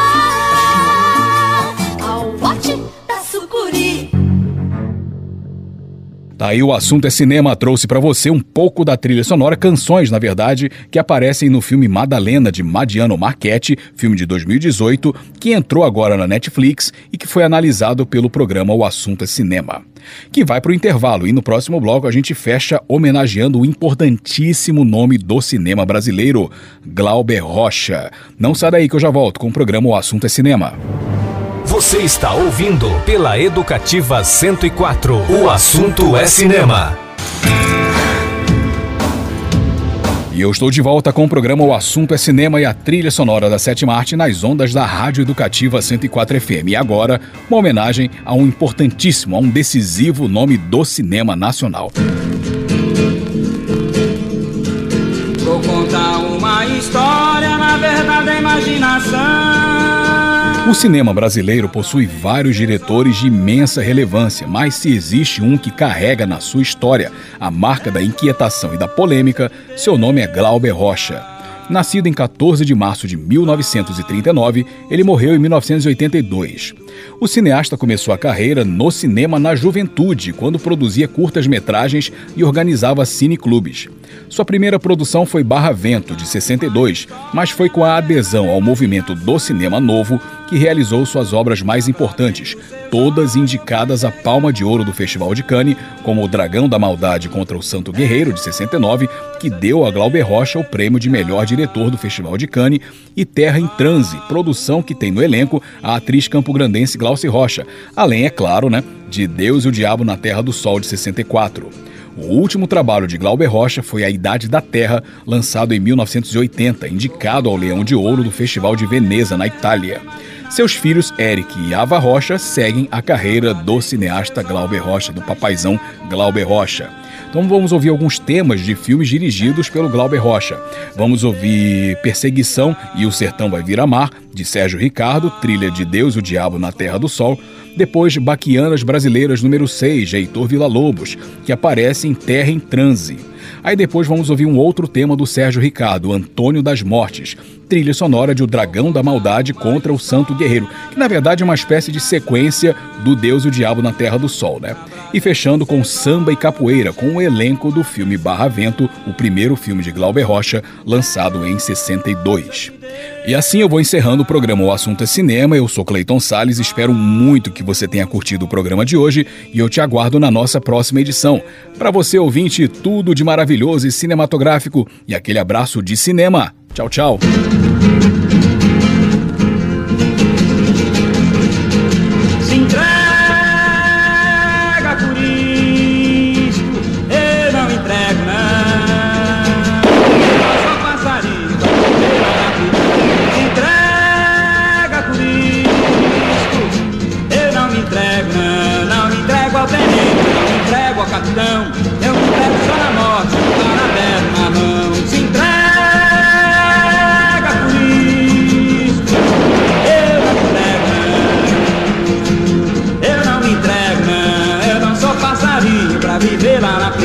Daí o assunto é cinema trouxe pra você um pouco da trilha sonora, canções, na verdade, que aparecem no filme Madalena de Madiano Marchetti, filme de 2018, que entrou agora na Netflix e que foi analisado pelo programa O Assunto é Cinema. Que vai pro intervalo e no próximo bloco a gente fecha homenageando o importantíssimo nome do cinema brasileiro, Glauber Rocha. Não sai daí que eu já volto com o programa O Assunto é Cinema. Você está ouvindo pela Educativa 104. O assunto é cinema. E eu estou de volta com o programa O Assunto é Cinema e a trilha sonora da sétima arte nas ondas da Rádio Educativa 104 FM. E agora, uma homenagem a um importantíssimo, a um decisivo nome do cinema nacional. Vou contar uma história, na verdade é imaginação. O cinema brasileiro possui vários diretores de imensa relevância, mas se existe um que carrega na sua história a marca da inquietação e da polêmica, seu nome é Glauber Rocha. Nascido em 14 de março de 1939, ele morreu em 1982. O cineasta começou a carreira no cinema na juventude, quando produzia curtas-metragens e organizava cineclubes. Sua primeira produção foi Barra Vento, de 62, mas foi com a adesão ao movimento do cinema novo que realizou suas obras mais importantes, todas indicadas à Palma de Ouro do Festival de Cannes, como O Dragão da Maldade contra o Santo Guerreiro, de 69, que deu a Glauber Rocha o prêmio de melhor diretor do Festival de Cannes, e Terra em Transe, produção que tem no elenco a atriz campograndense Glauce Rocha, além, é claro, né, de Deus e o Diabo na Terra do Sol, de 64. O último trabalho de Glauber Rocha foi A Idade da Terra, lançado em 1980, indicado ao Leão de Ouro do Festival de Veneza, na Itália. Seus filhos Eric e Ava Rocha seguem a carreira do cineasta Glauber Rocha, do papaizão Glauber Rocha. Então vamos ouvir alguns temas de filmes dirigidos pelo Glauber Rocha. Vamos ouvir Perseguição e O Sertão Vai Vir a Mar, de Sérgio Ricardo, trilha de Deus e o Diabo na Terra do Sol. Depois, Baquianas Brasileiras número 6, de Heitor Villa-Lobos, que aparece em Terra em Transe. Aí depois vamos ouvir um outro tema do Sérgio Ricardo, Antônio das Mortes, trilha sonora de O Dragão da Maldade contra o Santo Guerreiro, que na verdade é uma espécie de sequência do Deus e o Diabo na Terra do Sol, né? E fechando com samba e capoeira, com o elenco do filme Barra Vento, o primeiro filme de Glauber Rocha, lançado em 62. E assim eu vou encerrando o programa O Assunto é Cinema. Eu sou Cleiton Sales, espero muito que você tenha curtido o programa de hoje e eu te aguardo na nossa próxima edição. Para você ouvinte, tudo de maravilhoso e cinematográfico e aquele abraço de cinema. Tchau, tchau.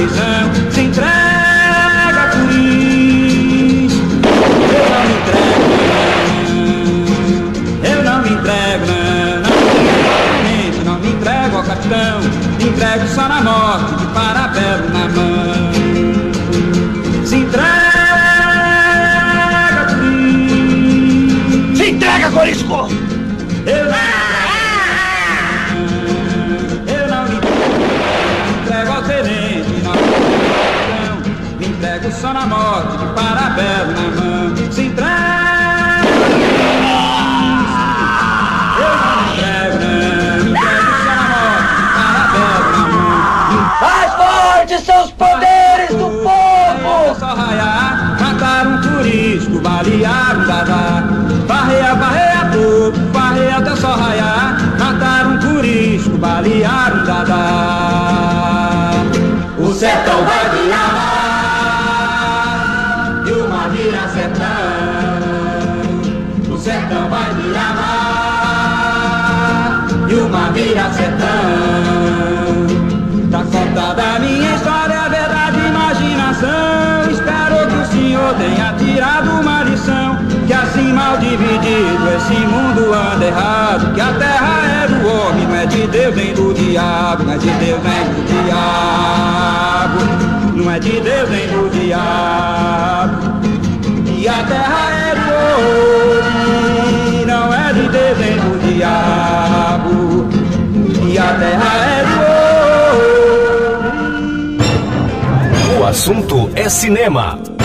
Prisão. Se entrega por. Eu não me entrego, não. Eu não me entrego, não. Não não me entrego ao capitão. Me entrego só na morte, de parabelo na mão. Se entrega por. Se entrega, Corisco! Tirado uma lição. Que assim mal dividido esse mundo anda errado. Que a terra é do homem, não é de Deus nem do diabo. Não é de Deus nem do diabo. Não é de Deus nem do diabo. E a terra é do homem, não é de Deus nem do diabo. E a terra é do homem. O assunto é cinema.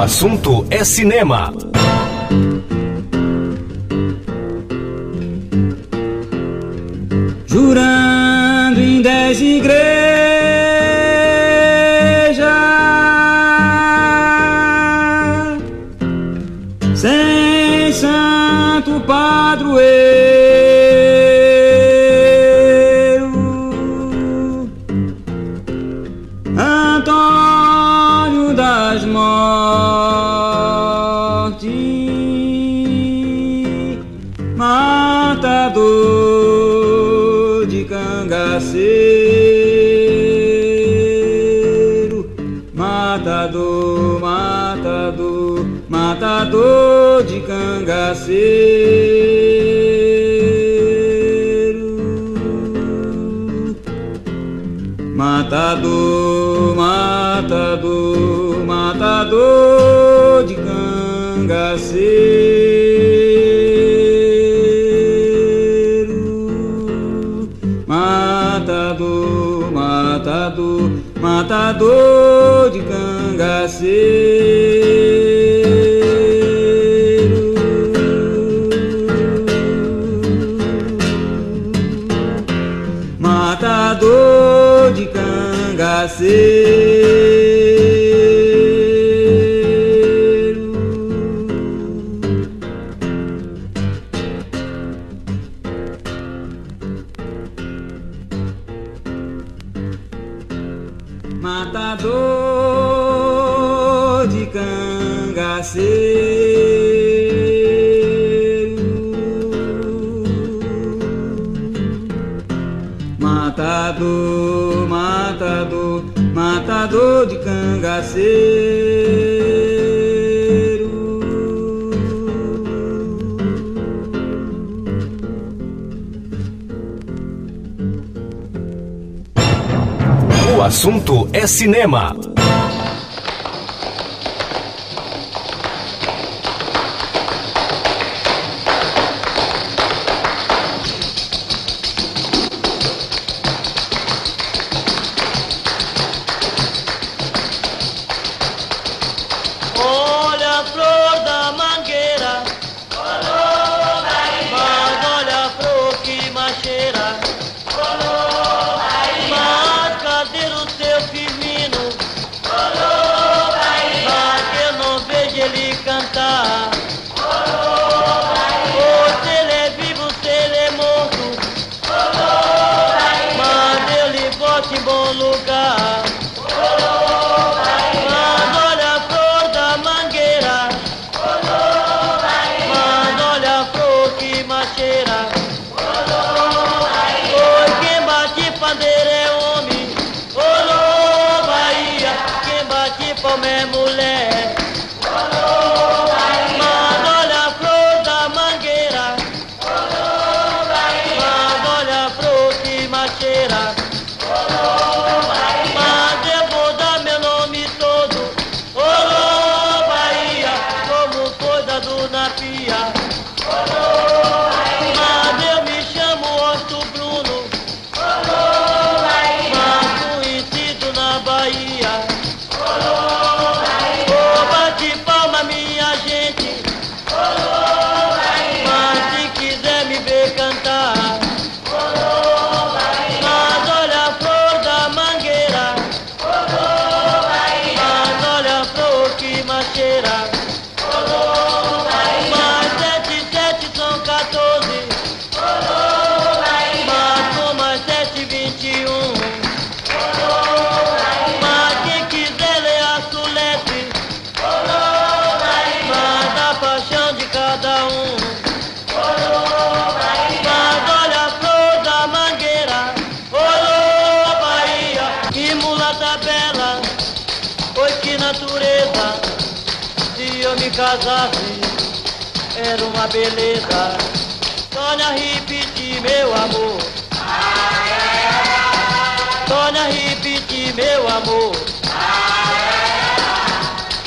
O assunto é cinema. Jurando em dez igrejas, sem santo padroeiro, dor. assunto é cinema. beleza. Sônia repetir, meu amor. Sônia repetir, meu amor.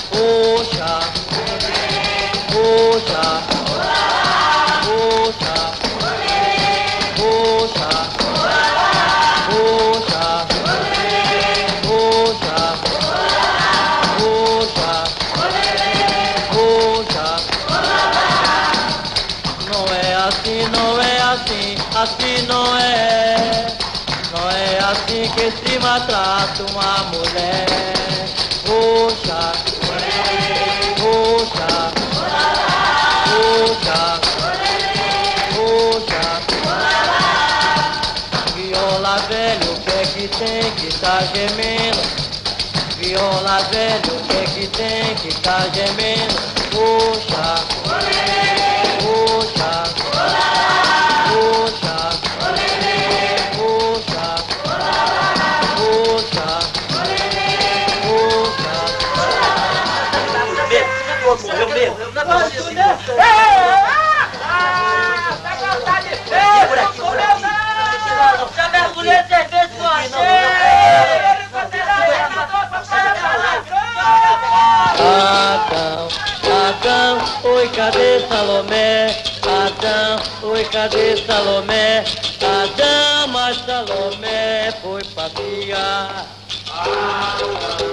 Poxa, poxa. trata uma mulher. Roxa, puxa, roxa, puxa. Viola velho, o que é que tem que tá gemendo? Viola velho, o que é que tem que tá gemendo? Puxa. roxa. longe, né? Ah, de feio, não sou meu! Já mergulhei três com a gente! Adão, Adão, oi, cadê Salomé? Adão, oi, cadê Salomé? Adão, mas Salomé foi passear. Adão.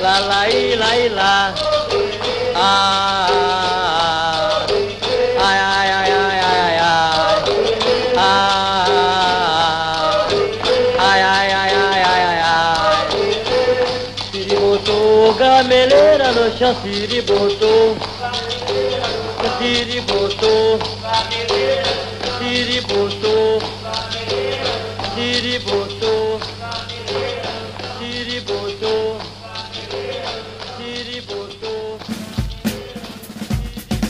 lá lá e lá e lá. Ah, ai ai ai ai ai ai. Ah, ai ai ai ai ai ai. siriboto botou no chão, siriboto siriboto